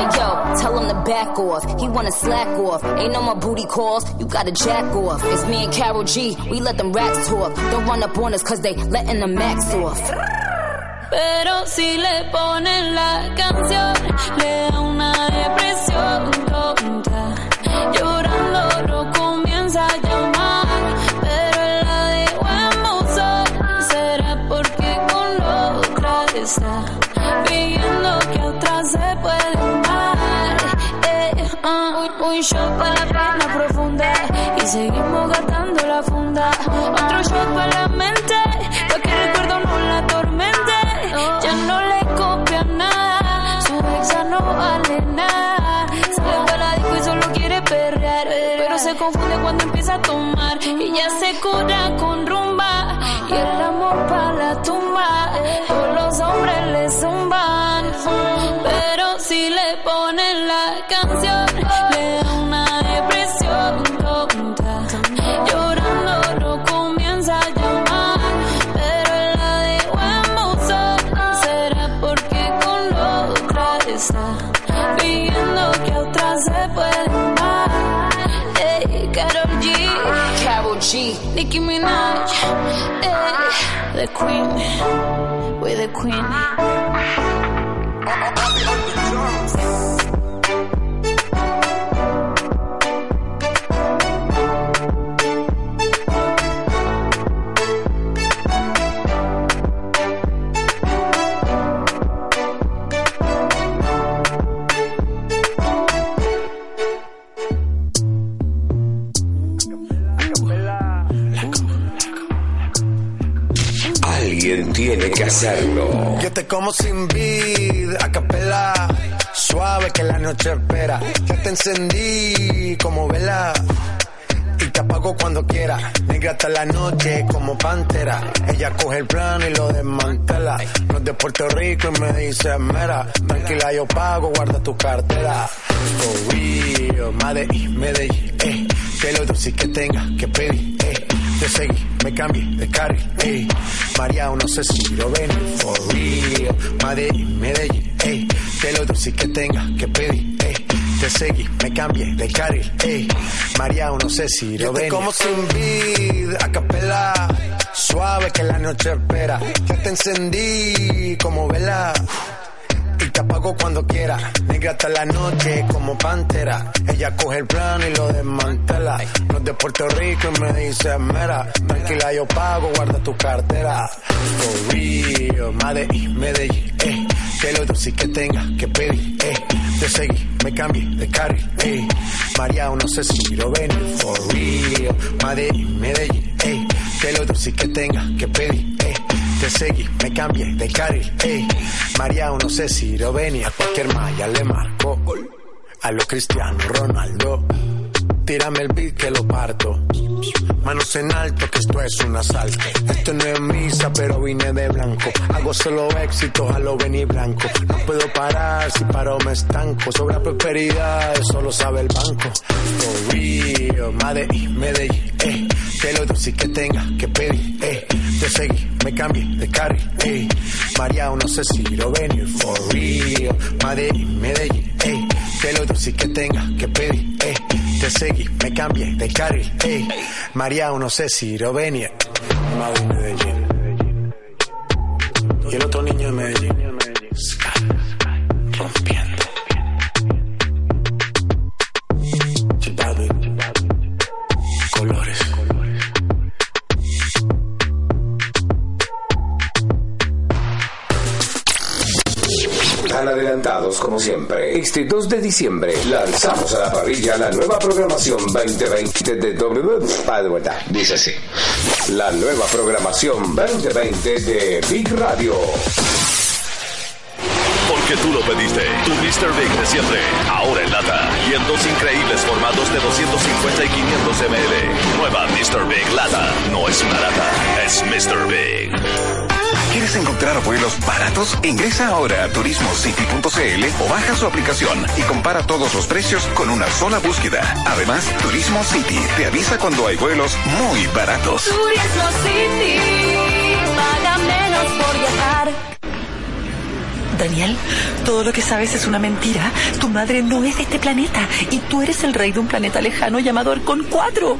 Hey yo, tell him to back off. He wanna slack off. Ain't no more booty calls. You gotta jack off. It's me and Carol G. We let them racks talk. Don't run up on us cause they letting the max off. Pero si le ponen la canción, le da una depresión tonta. Llorando lo comienza a llamar, pero la en. Será porque con otra está pidiendo que otra se puede amar. Un, shot para la pena profunda y seguimos gastando la funda. Otro shot para la mente, pa' que recuerdo no la atormente. Ya no le copia nada, su ex ya no vale nada. Se le va la disco y solo quiere perrear, pero se confunde cuando empieza a tomar y ya se cura con rumba y el amor para la tumba. Ponen la canción le da una depresión tonta. Llorando lo comienza a llamar, pero la dejó en buzón. Será porque con otra está pidiendo que otra se puede amar. Ey, Karol G, Carol G. Nicki Minaj, ey, the queen, we're the queen. Yo te como sin vid, a capela, suave que la noche espera. Ya te encendí como vela. y te apago cuando quiera. Negra hasta la noche como pantera. Ella coge el plano y lo desmantela. No es de Puerto Rico y me dice mera. Tranquila, yo pago, guarda tu cartera. For real, Medellín, Medellín, eh. Que lo dulce que tenga que pedir. Te seguí, me cambié de carril, eh. María, no sé si lo ven, for real. Medellín, Medellín, eh. Que lo dulce que tenga que pedir, eh. Te seguí, me cambié de carril, eh. María, no sé si lo ven. como sin vid, a capela. Suave que la noche espera. Ya te encendí como vela. Te apago cuando quiera. Negra hasta la noche como pantera. Ella coge el plano y lo desmantela. No es de Puerto Rico y me dice mera. Tranquila, yo pago, guarda tu cartera. For real, Medellín, Medellín, eh. Que lo dulce que tenga que pedir, eh. Te seguí, me cambié de carril, eh. María, no sé si lo ven. For real, Medellín, Medellín, eh. Que lo dulce que tenga que pedir. Te seguí, me cambié de carril, ey. María, no sé si lo venía. A cualquier malla le marco. A lo Cristiano Ronaldo. Tírame el beat que lo parto. Manos en alto, que esto es un asalto. Esto no es misa, pero vine de blanco. Hago solo éxito, a lo venir blanco. No puedo parar, si paro me estanco. Sobra prosperidad, eso lo sabe el banco. For real, Medellín, Medellín, eh. Que lo dulce que tenga que pedir, eh. Te seguí, me cambié de carril, eh. María, no sé si lo venir, for real. Medellín, Medellín, eh. Que lo dulce que tenga que pedir, eh. Te seguí, me cambié de carril, eh. María, no sé si lo venir. Madrid, Medellín. Y el otro niño de Medellín. Sky, rompiendo. Adelantados como siempre. Este 2 de diciembre lanzamos a la parrilla la nueva programación 2020 de W. Ah, de vuelta, dice así. La nueva programación 2020 de Big Radio. Porque tú lo pediste. Tu Mr. Big de siempre. Ahora en lata. Y en dos increíbles formatos de 250 y 500 ml. Nueva Mr. Big Lata. No es una lata. Es Mr. Big. ¿Quieres encontrar vuelos baratos? Ingresa ahora a turismocity.cl o baja su aplicación y compara todos los precios con una sola búsqueda. Además, Turismo City te avisa cuando hay vuelos muy baratos. Turismo City, paga menos por viajar. Daniel, todo lo que sabes es una mentira. Tu madre no es de este planeta y tú eres el rey de un planeta lejano llamado Arcon 4.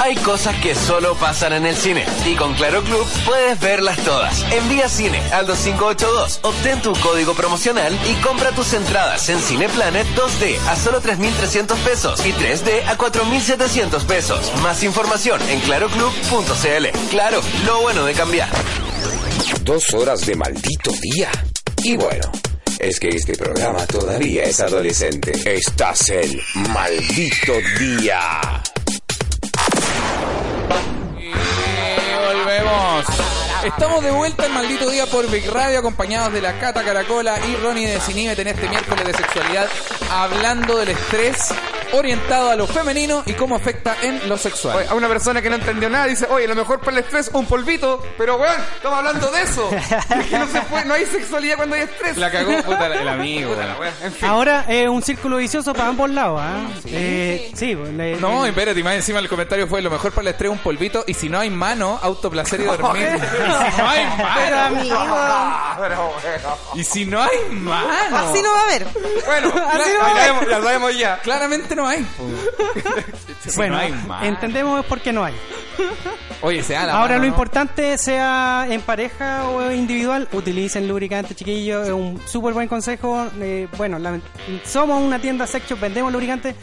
Hay cosas que solo pasan en el cine y con Claro Club puedes verlas todas. Envía cine al 2582, obtén tu código promocional y compra tus entradas en Cineplanet 2D a solo 3.300 pesos y 3D a 4.700 pesos. Más información en claroclub.cl. Claro, lo bueno de cambiar. Dos horas de maldito día. Y bueno, es que este programa todavía es adolescente. Estás en maldito día. Estamos de vuelta en Maldito Día por Big Radio, acompañados de la Cata Caracola y Ronnie de en este miércoles de sexualidad, hablando del estrés orientado a lo femenino y cómo afecta en lo sexual. Oye, a una persona que no entendió nada dice, oye, lo mejor para el estrés, un polvito. Pero, weón, estamos hablando de eso. Es que no, se puede, no hay sexualidad cuando hay estrés. La cagó [laughs] puta, el amigo. Puta, weón. weón, en fin. Ahora es un círculo vicioso para ambos lados. ¿ah? Eh, sí, pues, le- No, espérate, más encima el comentario fue lo mejor para el estrés un polvito y si no hay mano, autoplacer y [laughs] dormir. [laughs] Y si no hay Pero mano. amigo, Pero, bueno. Y si no hay mano. así no va a haber. Bueno, Así ya, no va a ya haber. sabemos- ya sabemos ya. Claramente no hay. Si [laughs] bueno, no hay entendemos por qué no hay. Oye, la Ahora mano, lo ¿no? importante, sea en pareja o individual, utilicen lubricante, chiquillos. Es un súper buen consejo. Eh, bueno, lament- somos una tienda sex shop, vendemos lubricante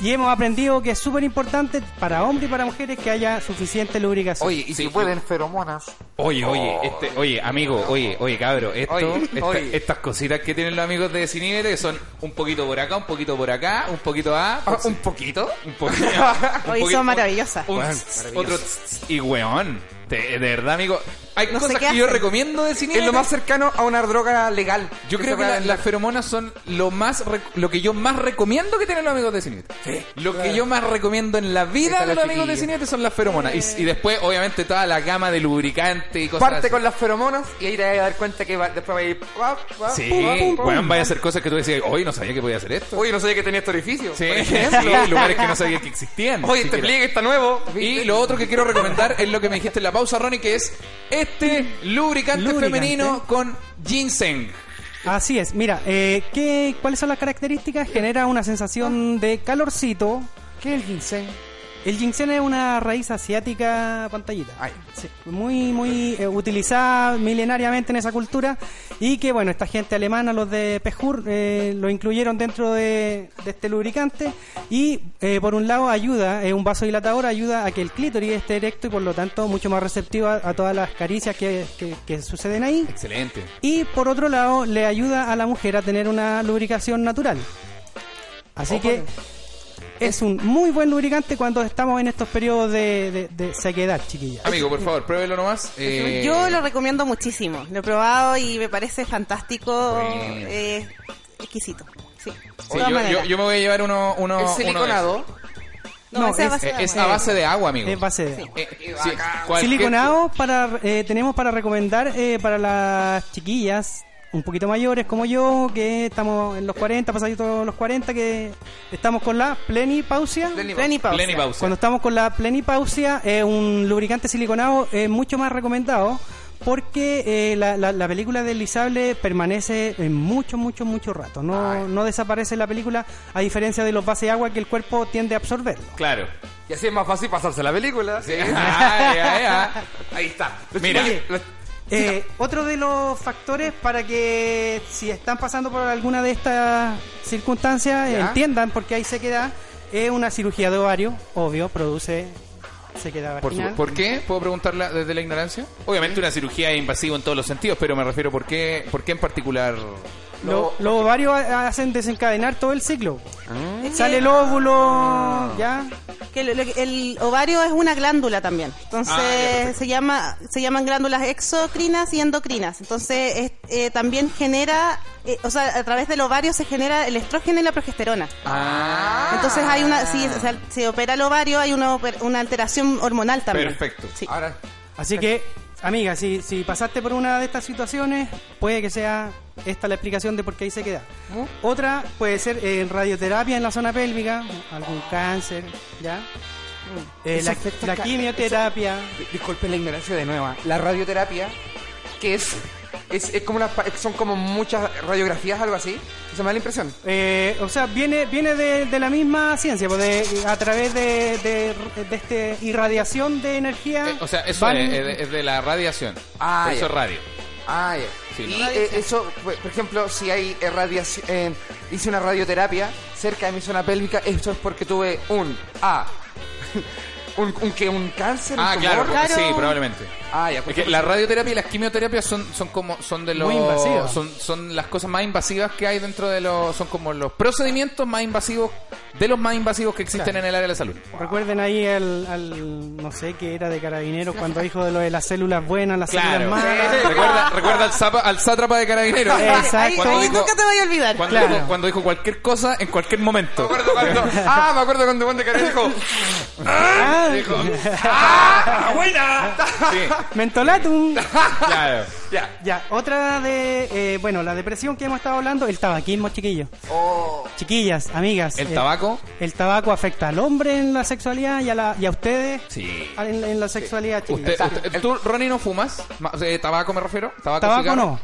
y hemos aprendido que es súper importante para hombres y para mujeres que haya suficiente lubricación. Oye, y si pueden feromonas. Oye, oye, este, oye, amigo, oye, oye, cabro, esto, Oye, esta- oye. estas cositas que tienen los amigos de Desinibet que son un poquito por acá, un poquito por acá, un poquito A, Ah, ¿Un poquito? un poquito, un [laughs] son maravillosas. un Bueno, otro y weón, de, de verdad, amigo, hay no cosas que yo recomiendo de cine. Es lo más cercano a una droga legal. Yo Que creo que la- las feromonas son lo más lo que yo más recomiendo que tienen los amigos de Cinete. Lo que yo más recomiendo en la vida de los amigos de. Cinete son las feromonas. Y, y después, obviamente, toda la gama de lubricante y cosas Parte así. con las feromonas y ahí te vas a dar cuenta que va- después va a ir. guap, Sí, pum, pum, pum. weón, vaya a hacer cosas que tú decías, hoy no sabía que podía hacer esto. Uy, no sabía que tenía este orificio. Sí, por [laughs] ejemplo. sí, lugares que no sabía que existían. Oye, este pliegue está nuevo. Y lo otro que quiero recomendar es lo que me dijiste en la pausa, Ronnie, que es este lubricante, Lubricante. femenino con ginseng. Así es, mira, eh, ¿qué, ¿cuáles son las características? Genera una sensación de calorcito. ¿Qué es el ginseng? El ginseng es una raíz asiática pantallita. Ay. Sí, muy, muy eh, utilizada milenariamente en esa cultura y que, bueno, esta gente alemana, los de Pejur, eh, lo incluyeron dentro de, de este lubricante y, eh, por un lado, ayuda, es un vasodilatador, ayuda a que el clítoris esté erecto y, por lo tanto, mucho más receptivo a, a todas las caricias que, que- que suceden ahí. Excelente. Y, por otro lado, le ayuda a la mujer a tener una lubricación natural. Así que es un muy buen lubricante cuando estamos en estos periodos de, de- de sequedad, chiquillas. Amigo, por favor, pruébelo nomás. Eh, Yo lo recomiendo muchísimo. Lo he probado y me parece fantástico. Bueno. eh, exquisito. Sí. sí, yo, maneras. yo- yo me voy a llevar uno, uno, ¿Es uno de siliconado? No, es- base de esos. Es agua. a base de agua, amigo. Es base de Sí. agua. Eh, sí, cualquier- Siliconado para, eh, tenemos para recomendar eh, para las chiquillas un poquito mayores como yo, que estamos en los 40, pasaditos los 40, que estamos con la plenipausia. Plenipausia. Plenipausia. Cuando estamos con la plenipausia, eh, un lubricante siliconado es mucho más recomendado porque eh, la, la- la película deslizable permanece en mucho, mucho, mucho rato. No, no desaparece la película, a diferencia de los bases de agua que el cuerpo tiende a absorberlo. Claro. Y así es más fácil pasarse la película. Sí. [laughs] Ay, ay, ay. Ahí está. Mira. Eh, otro de los factores para que si están pasando por alguna de estas circunstancias ¿Ya? entiendan por qué hay sequedad, es una cirugía de ovario, obvio, produce sequedad Por, vaginal. ¿Por qué? ¿Puedo preguntarla desde la ignorancia? Obviamente una cirugía es invasiva en todos los sentidos, pero me refiero por qué, por qué en particular. Lo- los ovarios ha- hacen desencadenar todo el ciclo. Que- Sale el óvulo, ya. que lo- lo que- el ovario es una glándula también. Entonces Ah, ya, perfecto. se llama se llaman glándulas exocrinas y endocrinas. Entonces es- eh, también genera, eh, o sea, a través del ovario se genera el estrógeno y la progesterona. Ah. Entonces hay una, si se, se opera el ovario, hay una, una alteración hormonal también. Perfecto. Sí. Ahora, Así que, amiga, si, si pasaste por una de estas situaciones, puede que sea esta la explicación de por qué hay sequedad. Otra puede ser eh, radioterapia en la zona pélvica, algún cáncer, ¿ya? Eh, la, quimioterapia. di- disculpen la ignorancia de nueva. La radioterapia, que es, es, es como una, pa- son como muchas radiografías, algo así. Eso me da la impresión. Eh, o sea, viene viene de, de la misma ciencia, pues de- a través de, de, de este irradiación de energía. Eh, o sea, eso van- es, es de, es de la radiación. Ah, eso ya. es radio. Ah, ya. Sí, y eh, eso, por por ejemplo, si hay radiación, eh, hice una radioterapia cerca de mi zona pélvica, eso es porque tuve un A, [laughs] un, un, que un cáncer, un Ah, tumor. claro, Claro. sí, probablemente. Ah, ya. Es porque- que la radioterapia y las quimioterapias son, son como son de los Muy invasivas. son, son las cosas más invasivas que hay dentro de los son como los procedimientos más invasivos de los más invasivos que existen en el área de la salud. Recuerden ahí al, al- no sé qué era de carabineros cuando dijo de lo de las células buenas, las Claro. células malas. recuerda recuerda al, zapa- al sátrapa de carabineros. [laughs] Exacto. Ahí- Cuando ahí dijo- nunca te voy a olvidar. Cuando, Claro. dijo, cuando dijo cualquier cosa en cualquier Me momento. acuerdo cuando, [laughs] ah, me acuerdo cuando Juan de Carrera dijo, Ah, [laughs] ¡Ah, buena! Sí, mentolatum. [laughs] claro. ya. Ya, otra de, eh, bueno, la depresión que hemos estado hablando, el tabaquismo, chiquillos. Oh, Chiquillas, amigas. El eh, tabaco. el tabaco afecta al hombre en la sexualidad y a, la, y a ustedes Sí. en, en la sexualidad, chiquillas. Usted, usted- ¿Tú, Ronnie, no fumas? Ma- eh, ¿Tabaco me refiero? ¿Tabaco, Tabaco cigarro? no.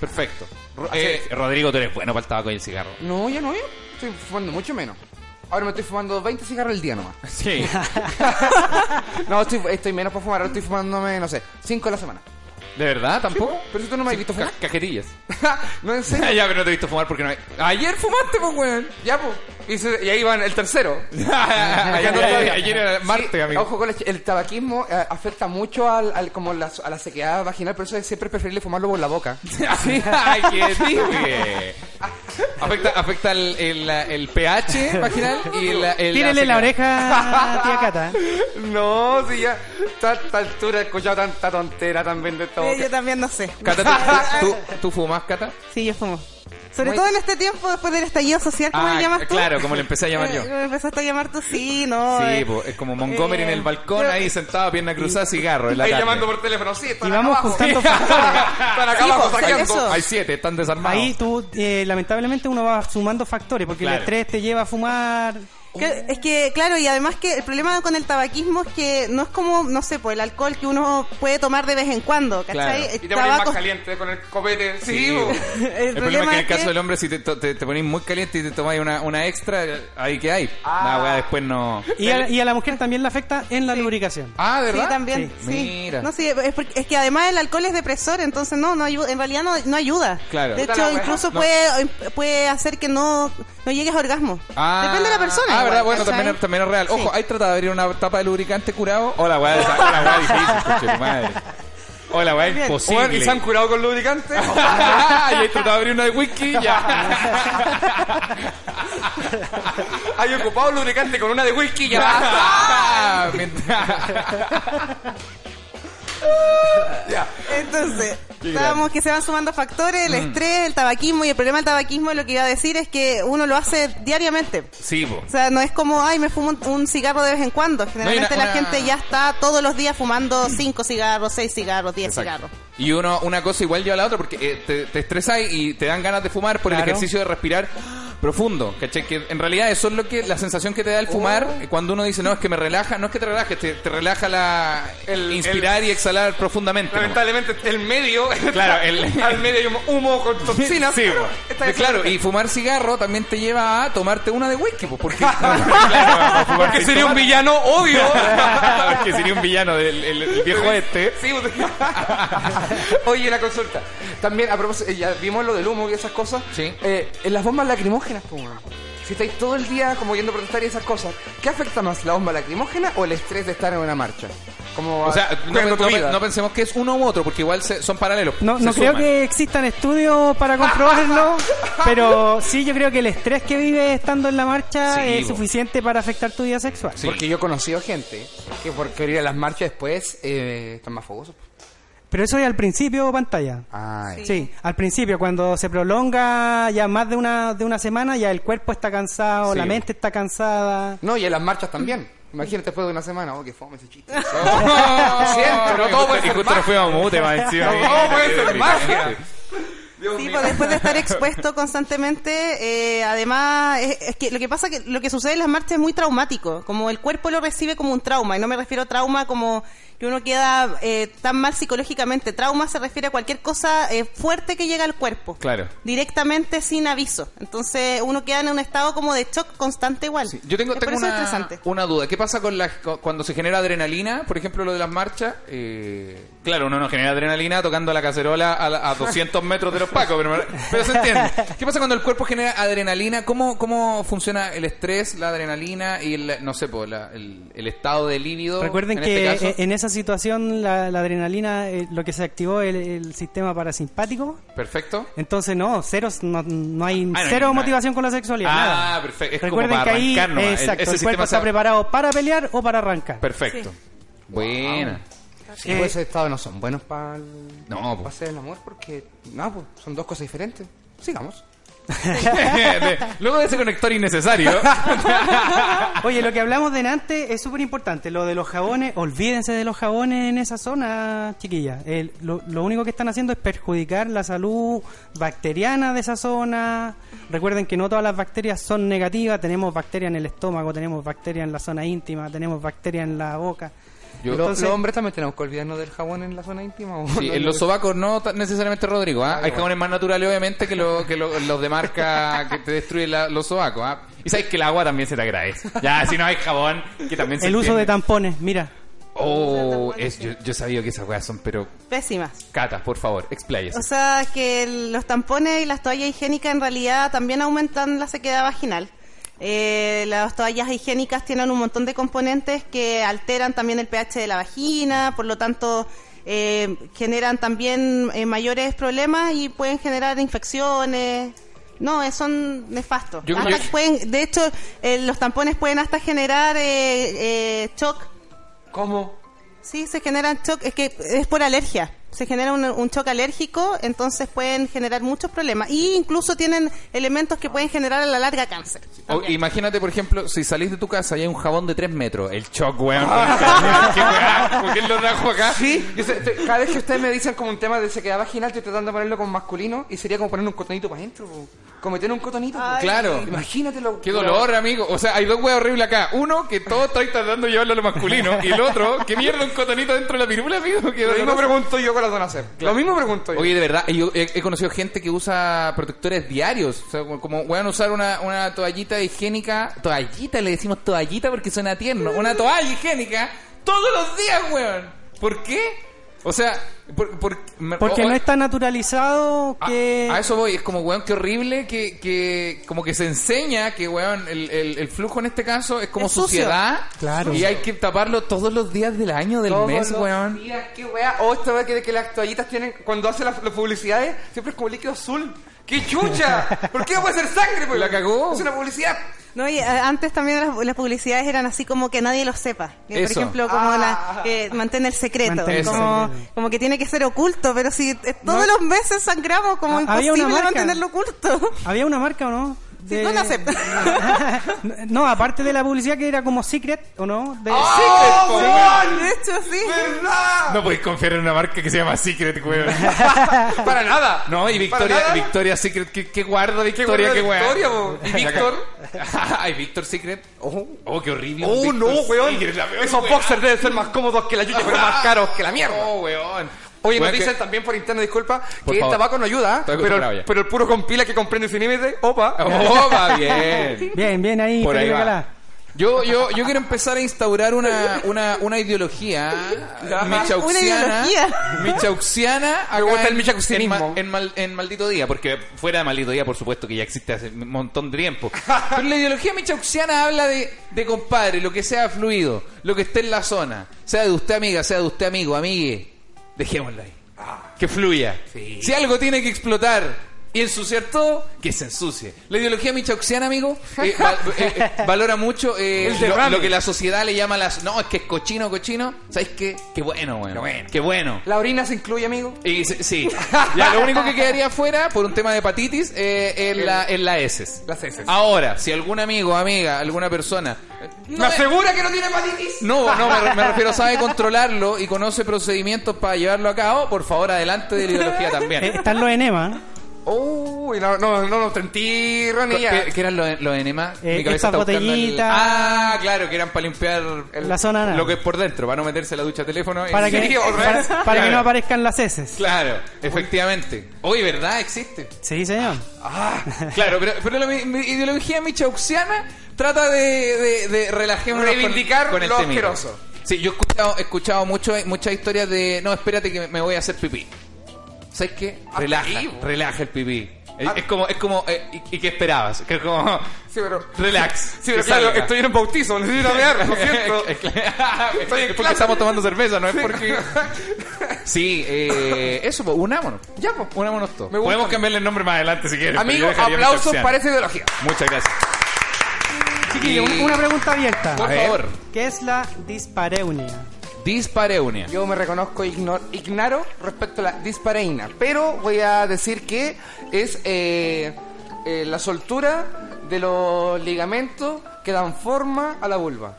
Perfecto. Eh, Rodrigo, tú eres bueno para el tabaco y el cigarro. no, ya no, yo estoy fumando mucho menos. Ahora me estoy fumando 20 cigarros al día nomás. Sí. [laughs] No, estoy, estoy menos para fumar, ahora estoy fumándome, no sé, 5 a la semana. ¿De verdad? ¿Tampoco? Pero si tú no me has visto fumar. Ca- cajetillas. [laughs] no, en serio. [laughs] ya, pero no te he visto fumar porque no hay... Ayer fumaste, pues, weón. Ya, pues. Y, se- y ahí van el tercero. ayer, ayer- ayer era martes, Sí, amigo. Ojo con el, el tabaquismo eh, afecta mucho al, al- como la, a la sequedad vaginal, por eso es siempre preferible fumarlo por la boca. Ay, qué. Afecta, afecta el, el, el pH vaginal y el, el Tírele la oreja, tía Cata. [laughs] No, si ya. A esta altura he escuchado tanta tontera también de todo. Yo también no sé. Cata, ¿tú, [laughs] tú, tú fumas, Cata? Sí, yo fumo. Sobre Muy- todo en este tiempo, después del estallido social, ¿cómo Ah, le llamas tú? claro, como le empecé a llamar yo. Eh, Me empezaste a llamar tú, sí, no. Sí, eh, po, es como Montgomery en el balcón, pero- ahí sentado, pierna cruzada, cigarro en la Ahí tarde. llamando por teléfono, sí, están Y acá vamos abajo. juntando [laughs] Están acá Sí, abajo. Hay siete, están desarmados. Ahí tú, eh, lamentablemente, uno va sumando factores porque Claro. el estrés te lleva a fumar. Que- Es que, claro, y además que el problema con el tabaquismo es que no es como, no sé, pues el alcohol que uno puede tomar de vez en cuando, ¿cachai? Claro. Y te pones más tabaco- caliente con el copete. Sí. [laughs] El El, problema es que en el caso que- del hombre, si te, te, te pones muy caliente y te tomáis una, una extra, ahí que hay. La weá después no. Y a, y a la mujer también le afecta en la lubricación. Ah, ¿de Sí, verdad? también. Sí. Sí. Mira. No, sí, es, porque- es que además el alcohol es depresor, entonces no, no ayuda, en realidad no, no ayuda. Claro. De hecho, incluso No. puede, puede hacer que no, no llegues a orgasmo. Ah, Depende de la persona. Ah, verdad, bueno, también, es- también es real. Ojo, Sí. ¿hay tratado de abrir una tapa de lubricante curado? Hola, weá, hola, weá, [laughs] difícil, coche tu madre. Hola, weá, imposible. Bueno, ¿Y se han curado con lubricante? [laughs] Ah, y hay tratado de abrir una de whisky, ya. [laughs] Hay ocupado lubricante con una de whisky ya. Ya. Entonces, estábamos que se van sumando factores, el estrés, el tabaquismo y el problema del tabaquismo lo que iba a decir es que uno lo hace diariamente. Sí, po. O sea, no es como, ay, me fumo un, un cigarro de vez en cuando. Generalmente una- la una- gente ya está todos los días fumando cinco cigarros, seis cigarros, diez Exacto. cigarros. Y uno, una cosa igual lleva a la otra porque eh, te, te estresas y te dan ganas de fumar por el ejercicio de respirar profundo, ¿cachai? Que en realidad eso es lo que, la sensación que te da el fumar Oh. cuando uno dice, no, es que me relaja, no es que te relajes, te, te relaja la, El- inspirar y exhalar profundamente. Lamentablemente el medio. Claro, el- [laughs] al medio hay humo, humo con toxinas. Sí, Sí, [laughs] claro, y fumar cigarro también te lleva a tomarte una de whisky, pues, [laughs] porque, claro, sería un villano obvio. Porque sería un villano del el- el viejo este. Sí, usted- Oye, una consulta. También, a propósito, eh, ya vimos lo del humo y esas cosas. Sí. Eh, en las bombas lacrimógenas, pues. Si estáis todo el día como yendo a protestar y esas cosas, ¿qué afecta más, la bomba lacrimógena o el estrés de estar en una marcha? Como O sea, no, pensemos que es uno u otro, porque igual se- son paralelos. No, creo que existan estudios para comprobarlo, [laughs] pero sí yo creo que el estrés que vive estando en la marcha Sí, es bo. suficiente para afectar tu vida sexual. Sí. Porque yo he conocido gente que por querer ir a las marchas después eh, están más fogosos. Pero eso es al principio pantalla. Ay. Sí, al principio, cuando se prolonga ya más de una, de una semana, ya el cuerpo está cansado, Sí. la mente está cansada. No, y en las marchas también. Imagínate después de una semana, oh, que fome ese chiste. [laughs] Oh, siento, no todo puede y ser justo nos fuimos a mute más encima. No puede ser magia. Dios Sí, pues después de estar [laughs] expuesto constantemente, eh, además, es, es que lo que pasa que lo que sucede en las marchas es muy traumático, como el cuerpo lo recibe como un trauma, y no me refiero a trauma como que uno queda eh, tan mal psicológicamente, trauma se refiere a cualquier cosa eh, fuerte que llega al cuerpo, Claro. directamente sin aviso, entonces uno queda en un estado como de shock constante igual. Yo tengo, Es tengo una, una duda. ¿Qué pasa con la, cu- cuando se genera adrenalina? Por ejemplo, lo de las marchas. Eh, claro, uno no genera adrenalina tocando la cacerola a, la- a 200 [laughs] metros de los pacos, pero, pero se entiende. ¿Qué pasa cuando el cuerpo genera adrenalina? ¿Cómo, cómo funciona el estrés, la adrenalina y el, no sé, po, la- el, el estado de líbido? Recuerden en que este caso? en esa situación la, la adrenalina, eh, lo que se activó el, el sistema parasimpático. Perfecto. Entonces no, ceros, no, no hay Ah, no hay cero motivación con la sexualidad. nada. Ah, perfecto. Es Recuerden como que para ahí, arrancar nomás. El- exacto, ese el, cuerpo está se- preparado para pelear o para arrancar. Perfecto. Buena. Sí, Eh, pues ese estado no son buenos para No, pues. hacer el amor porque, no, pues son dos cosas diferentes. Sigamos. [laughs] Luego de ese conector innecesario. [laughs] Oye, lo que hablamos de antes es súper importante. Lo de los jabones, olvídense de los jabones en esa zona, chiquilla. El- lo, lo único que están haciendo es perjudicar la salud bacteriana de esa zona. Recuerden que no todas las bacterias son negativas. Tenemos bacterias en el estómago, tenemos bacterias en la zona íntima, tenemos bacterias en la boca. Yo- Lo- Entonces- ¿Los hombres también tenemos que olvidarnos del jabón en la zona íntima? ¿o Sí, no? en los sobacos no necesariamente, Rodrigo. ¿ah? Hay bueno. jabones más naturales, obviamente, que, lo- que lo- los de marca que te destruyen la- los sobacos. ¿ah? Y sabes que el agua también se te agradece. Ya, si no hay jabón, que también se El uso de tampones, mira. Oh, es, yo, yo sabía que esas weas son, pero... Pésimas. Cata, por favor, expláyese. O sea, que los tampones y las toallas higiénicas en realidad también aumentan la sequedad vaginal. Eh, las toallas higiénicas tienen un montón de componentes que alteran también el pH de la vagina, por lo tanto eh, generan también eh, mayores problemas y pueden generar infecciones. No, eh, son nefastos. Yo- Hasta yo- que pueden, de hecho, eh, los tampones pueden hasta generar eh, eh, shock. ¿Cómo? Sí, se generan shock, es que es por alergia. Se genera un, un shock alérgico, entonces pueden generar muchos problemas. Y incluso tienen elementos que pueden generar a la larga cáncer. O, imagínate, por ejemplo, si salís de tu casa y hay un jabón de 3 metros. El shock, weón. [laughs] ¿Qué weá? ¿Por qué lo trajo acá? Sí, yo sé, te- cada vez que ustedes me dicen como un tema de sequedad vaginal, estoy tratando de ponerlo como masculino y sería como poner un cotonito para adentro. po. Como meter un cotonito. po. Claro. Imagínatelo. Qué dolor, amigo. O sea, hay dos weas horribles acá. Uno, que todo estoy tratando de llevarlo a lo masculino. [laughs] Y el otro, que mierda un cotonito dentro de la pirula, amigo. Qué Lo mismo pregunto yo con la donación. Lo mismo pregunto yo. Oye, de verdad, yo he, he conocido gente que usa protectores diarios. O sea, como- a usar una, una toallita higiénica. Toallita, le decimos toallita porque suena tierno. Una toalla higiénica todos los días, weón. ¿Por qué? O sea, por, por- me- Porque o- no está naturalizado que... A eso voy, es como, weón, qué horrible que, que como que se enseña que, weón, el, el- el flujo en este caso es como Es suciedad. Claro. Y hay que taparlo todos los días del año, del Todos mes, los weón. días, qué wea. O esta wea que, que las toallitas tienen, cuando hacen las, las publicidades, siempre es como líquido azul. ¡Qué chucha! ¿Por qué no puede ser sangre? Pues? La cagó. Es una publicidad. No, y eh, antes también las, las publicidades eran así como que nadie lo sepa. Por ejemplo, como Ah. la que mantén el secreto. Mantén el como, secreto. como que tiene que ser oculto, pero si eh, todos No. los meses sangramos, como Ah, imposible mantenerlo oculto. ¿Había una marca o no? Sí, no la acepto. [laughs] no, aparte de la publicidad que era como Secret, ¿o no? De... ¡Oh, weón! De hecho, sí. ¿Verdad? No podéis confiar en una marca que se llama Secret, weón. [laughs] Para nada. No, y ¿Para Victoria, nada? Victoria Secret, ¿qué, qué guarda ¿Qué Victoria? guarda ¿Qué weón? Victoria, po? [laughs] ¿Y Víctor? Ay, Victor Secret. Oh, Oh, qué horrible. oh Victor no, weón. Secret, la peor Esos boxers deben ser más cómodos que la yuya, pero más caros que la mierda. Oh, weón. Oye, nos Weón, dicen que- también por interno, disculpa, Por que el favor. tabaco no ayuda. Estoy pero, pero el puro compila que comprende sin límite, opa. Va bien. [laughs] Bien, bien ahí, Por ahí va. Yo, yo, yo quiero empezar a instaurar una, una, una ideología michauxiana. Michauxiana. acá gusta el michauxianismo. En, ma- en mal- en Maldito Día, porque fuera de Maldito Día, por supuesto, que ya existe hace un montón de tiempo. [laughs] Pero la ideología michauxiana habla de, de compadre, lo que sea fluido, lo que esté en la zona. Sea de usted amiga, sea de usted amigo, amigue. Dejémosla ahí. Que fluya. Si algo tiene que explotar y ensuciar todo, que se ensucie. La ideología michauxiana, amigo, [laughs] eh, eh, eh, valora mucho eh, lo, que la sociedad le llama las... No, es que es cochino, cochino. ¿Sabes qué? Qué bueno, bueno. Qué bueno. ¿La orina se incluye, amigo? Y se- sí, ya lo único que quedaría fuera por un tema de hepatitis eh, es la, es la heces. Las heces. Ahora, si algún amigo, amiga, alguna persona... eh, ¿Me asegura que no tiene hepatitis? No, no, me, me refiero, sabe controlarlo y conoce procedimientos para llevarlo a cabo, por favor, adelante de la ideología también. están los enemas. Uy, no, no, no, no, sentí, Ronnie, ya. ¿Qué, qué eran los, los enemas? Eh, Mi cabeza estas está buscando el- botellitas. Ah, claro, que eran para limpiar el- La zona anal. lo que es por dentro, para no meterse la ducha teléfono. y- Para que, [laughs] Sí, otra vez. para, para que Claro. no aparezcan las heces. Claro, efectivamente. Oye, ¿verdad? Existe. Sí, señor. Ah, claro, pero, pero la mi- mi ideología michauxiana trata de, de, de relajémonos con- Reivindicar con el lo temita. asqueroso. Sí, yo he escuchado, he escuchado mucho, muchas historias de, no, espérate que me voy a hacer pipí. ¿Sabes qué? Relaja, ahí, relaja el pipí. Es, Ah. es como, es como, eh, ¿y, y qué esperabas? Que es como, Sí, pero... relax. [laughs] Sí, pero que claro, salga. estoy en un bautizo, necesito mear, lo siento. [laughs] [laughs] Estoy en es porque estamos tomando cerveza, no es porque... Sí, eh, eso, pues, unámonos. Ya, pues. Unámonos todos. Me gusta. Podemos cambiarle el nombre más adelante si quieres. pero yo Amigo, dejaría aplausos para esa ideología. Muchas gracias. Chiquillo, un- una pregunta abierta. Por favor. ¿Qué es la dispareunia? Dispareunia. Yo me reconozco igno- ignaro respecto a la dispareína, pero voy a decir que es eh, eh, la soltura de los ligamentos que dan forma a la vulva.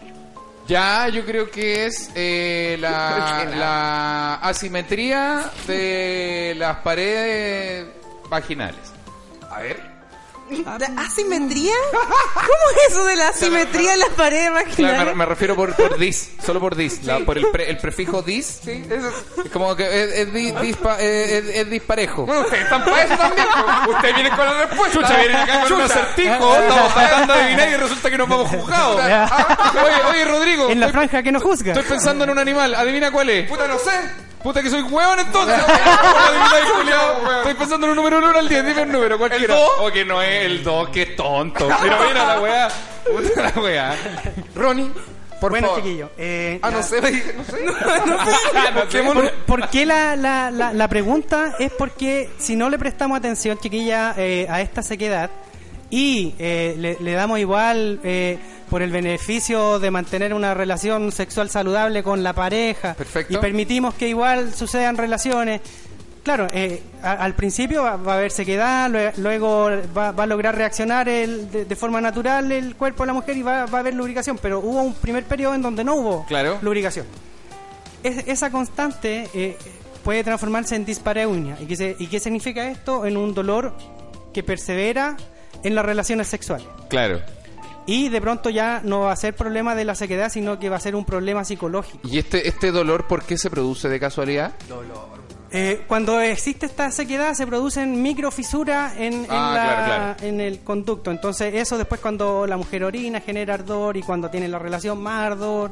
Ya, yo creo que es eh, la, [laughs] la asimetría de las paredes vaginales. A ver. ¿La asimetría? ¿Cómo es eso de la asimetría en las paredes Claro, me, vaginales? me refiero por, por dis, solo por dis, la- por el, pre- el prefijo dis. Sí, eso es. Como que es, es di- dispa- es- es disparejo. Bueno, ustedes están para eso también. Ustedes vienen con la respuesta. Chucha, vienen acá con un acertijo, estamos tratando de adivinar y resulta que nos vamos [laughs] juzgados. Oye, oye, Rodrigo, En la franja que no juzga. estoy pensando en un animal, adivina cuál es. Puta, no sé. Puta que soy hueón entonces. [laughs] Estoy pensando en un número 1 al 10, dime un número, cualquiera. ¿El dos? O que no es el 2, que tonto. Pero mira la weá. Puta la weá. Ronnie, Por bueno, favor. chiquillo. eh, Ah, no la- sé, oye, no sé. ¿Por, por qué la, la, la, la pregunta? Es porque si no le prestamos atención, chiquilla, eh, a esta sequedad y eh, le, le damos igual eh, por el beneficio de mantener una relación sexual saludable con la pareja Perfecto. y permitimos que igual sucedan relaciones. Claro, eh, a- al principio va, va a haber sequedad, lue- luego va, va a lograr reaccionar el- de, de forma natural el cuerpo de la mujer y va, va a haber lubricación, pero hubo un primer periodo en donde no hubo Claro. lubricación. Es- esa constante eh, puede transformarse en dispareunia. ¿Y qué, se- ¿Y qué significa esto? En un dolor que persevera en las relaciones sexuales. Claro. Y de pronto ya no va a ser problema de la sequedad, sino que va a ser un problema psicológico. ¿Y este, este dolor por qué se produce de casualidad? Eh, cuando existe esta sequedad se producen microfisuras en, en, Ah, la- claro, claro. en el conducto. Entonces eso después cuando la mujer orina genera ardor y cuando tiene la relación más ardor.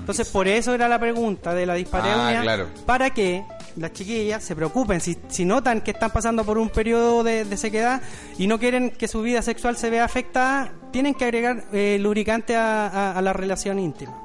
Entonces por eso era la pregunta de la dispareunia. Mm. Ah, claro. Para que las chiquillas se preocupen. Si, si notan que están pasando por un periodo de, de sequedad y no quieren que su vida sexual se vea afectada, tienen que agregar eh, lubricante a, a- a la relación íntima.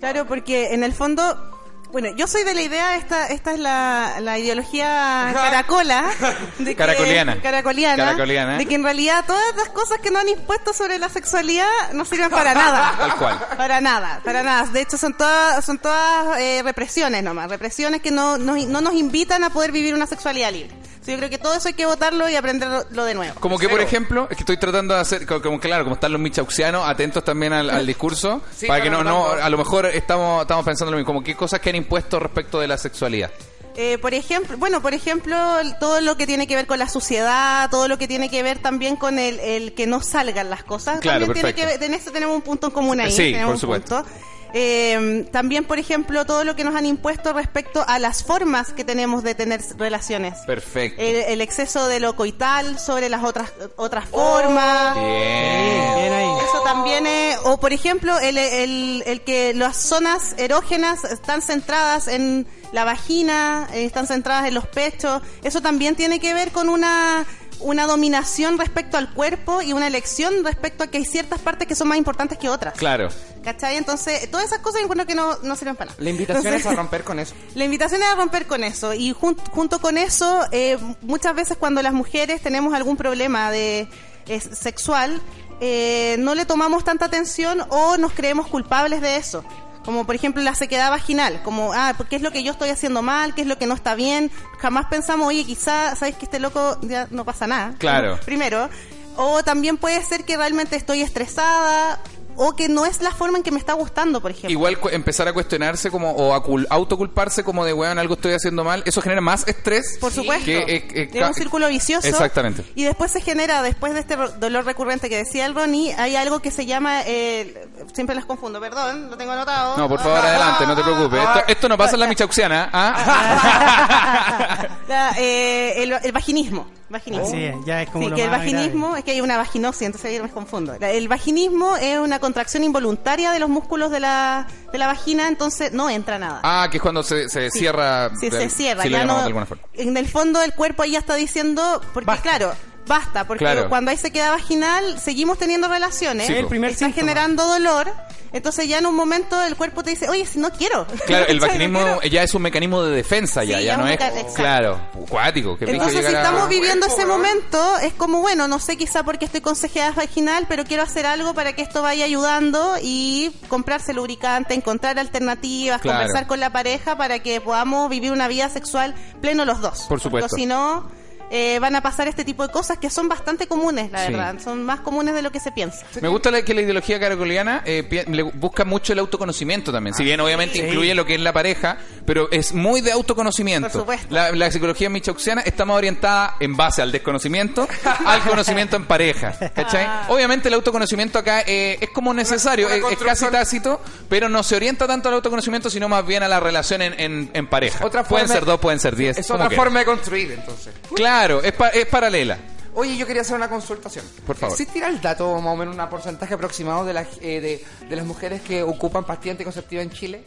Claro, porque en el fondo, bueno, yo soy de la idea, esta, esta es la, la ideología [laughs] caracola, de que- Caracoliana. caracoliana, Caracoliana. de que en realidad todas las cosas que nos han impuesto sobre la sexualidad no sirven para [laughs] nada. Tal cual. Para nada, para nada. De hecho, son todas, son todas eh, represiones nomás, represiones que no, no, no nos invitan a poder vivir una sexualidad libre. Yo creo que todo eso hay que votarlo y aprenderlo de nuevo. Como que, por ejemplo, es que estoy tratando de hacer, co- como claro, como están los michauxianos, atentos también al, al discurso, [laughs] Sí, para que no, no, a lo mejor estamos, estamos pensando lo mismo, como qué cosas que han impuesto respecto de la sexualidad. Eh, por ejemplo, bueno, por ejemplo, todo lo que tiene que ver con la suciedad, todo lo que tiene que ver también con el, el que no salgan las cosas. Claro, también tiene perfecto. que ver, en eso tenemos un punto en común ahí. Sí, tenemos por un supuesto. punto. Eh, también, por ejemplo, todo lo que nos han impuesto respecto a las formas que tenemos de tener relaciones. Perfecto. El, el exceso de lo coital sobre las otras otras formas. Bien. Bien ahí. Eso también es, o por ejemplo, el, el, el que las zonas erógenas están centradas en la vagina, eh, están centradas en los pechos, eso también tiene que ver con una, una dominación respecto al cuerpo y una elección respecto a que hay ciertas partes que son más importantes que otras. Claro. ¿Cachai? Entonces, todas esas cosas yo encuentro que no, no sirven para nada. La invitación Entonces- es a romper con eso. [laughs] la invitación es a romper con eso y jun- junto con eso, eh, muchas veces cuando las mujeres tenemos algún problema de eh, sexual, eh, no le tomamos tanta atención o nos creemos culpables de eso. Como por ejemplo la sequedad vaginal, como, ah, ¿qué es lo que yo estoy haciendo mal? ¿Qué es lo que no está bien? Jamás pensamos, oye, quizá, ¿sabes que este loco ya no pasa nada? Claro. [laughs] Primero. O también puede ser que realmente estoy estresada o que no es la forma en que me está gustando, por ejemplo. Igual empezar a cuestionarse como o a cul- autoculparse como de weón algo estoy haciendo mal, eso genera más estrés. Por supuesto. Que, eh, eh, es ca- un círculo vicioso. Exactamente. Y después se genera, después de este dolor recurrente que decía el Ronnie, hay algo que se llama, eh, siempre las confundo, perdón, lo tengo anotado. No, por favor, adelante, no te preocupes. Esto, esto no pasa en la michauxiana, ¿ah? [laughs] La, eh, el, el vaginismo. Vaginismo. Es, ya es como Sí, lo que el más vaginismo, es que hay una vaginosis, entonces ahí me confundo. El vaginismo es una contracción involuntaria de los músculos de la, de la vagina, entonces no entra nada. Ah, que es cuando se, se Sí. cierra. Sí, de- se cierra. si ya llamamos no- de alguna forma. En el fondo el cuerpo ahí ya está diciendo, porque claro, basta, porque Claro. cuando hay sequedad vaginal seguimos teniendo relaciones, Sí, po. El primer está síntoma. generando dolor, entonces ya en un momento el cuerpo te dice, oye, si no quiero. Claro, el [laughs] vaginismo ya es un mecanismo de defensa, ya, Sí, ya no es. exacto. Claro, cuático. Que Entonces, si a- estamos viviendo ese momento, es como, bueno, no sé quizá porque estoy con sequedad vaginal, pero quiero hacer algo para que esto vaya ayudando y comprarse lubricante, encontrar alternativas, Claro. conversar con la pareja para que podamos vivir una vida sexual pleno los dos. Por supuesto. Porque si no, eh, van a pasar este tipo de cosas que son bastante comunes, la Sí. verdad. Son más comunes de lo que se piensa. Me gusta la- que la ideología caracoliana eh, le busca mucho el autoconocimiento también. Si bien obviamente Sí. incluye lo que es la pareja, pero es muy de autoconocimiento. Por supuesto. La, la psicología michauxiana está más orientada en base al desconocimiento, al conocimiento en pareja. ¿Cachai? Ah. Obviamente el autoconocimiento acá eh, es como necesario, Una- una es, es casi tácito, pero no se orienta tanto al autoconocimiento, sino más bien a la relación en, en- en pareja. Otra pueden forma- ser dos, pueden ser diez. Es otra forma de construir, entonces. Claro, es, pa- es paralela. Oye, yo quería hacer una consultación. Por favor. ¿Existirá el dato, más o menos, un porcentaje aproximado de las, eh, de, de las mujeres que ocupan pastillas anticonceptivas en Chile?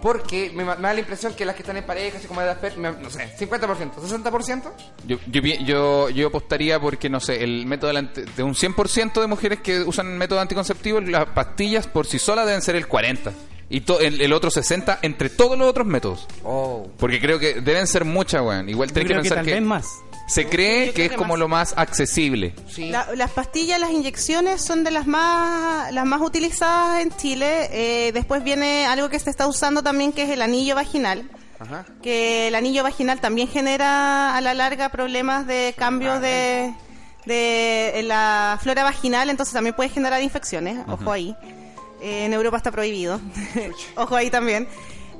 Porque me, da la impresión que las que están en pareja, así como de Asper, me- no sé, 50%, 60%. Yo, yo, yo, yo apostaría porque, no sé, el método ante- de un 100% de mujeres que usan método anticonceptivo, las pastillas por sí solas deben ser el 40%. Y to- el, el otro 60% entre todos los otros métodos. Oh. Porque creo que deben ser muchas, weón. Igual tenés que creo que pensar tal que, vez más. Se cree que es que como más. lo más accesible. La- las pastillas, las inyecciones son de las más las más utilizadas en Chile. Eh, después viene algo que se está usando también, que es el anillo vaginal. Ajá. Que el anillo vaginal también genera a la larga problemas de cambios de, de la flora vaginal, entonces también puede generar infecciones. Ojo ahí. Eh, en Europa está prohibido. [laughs] Ojo ahí también.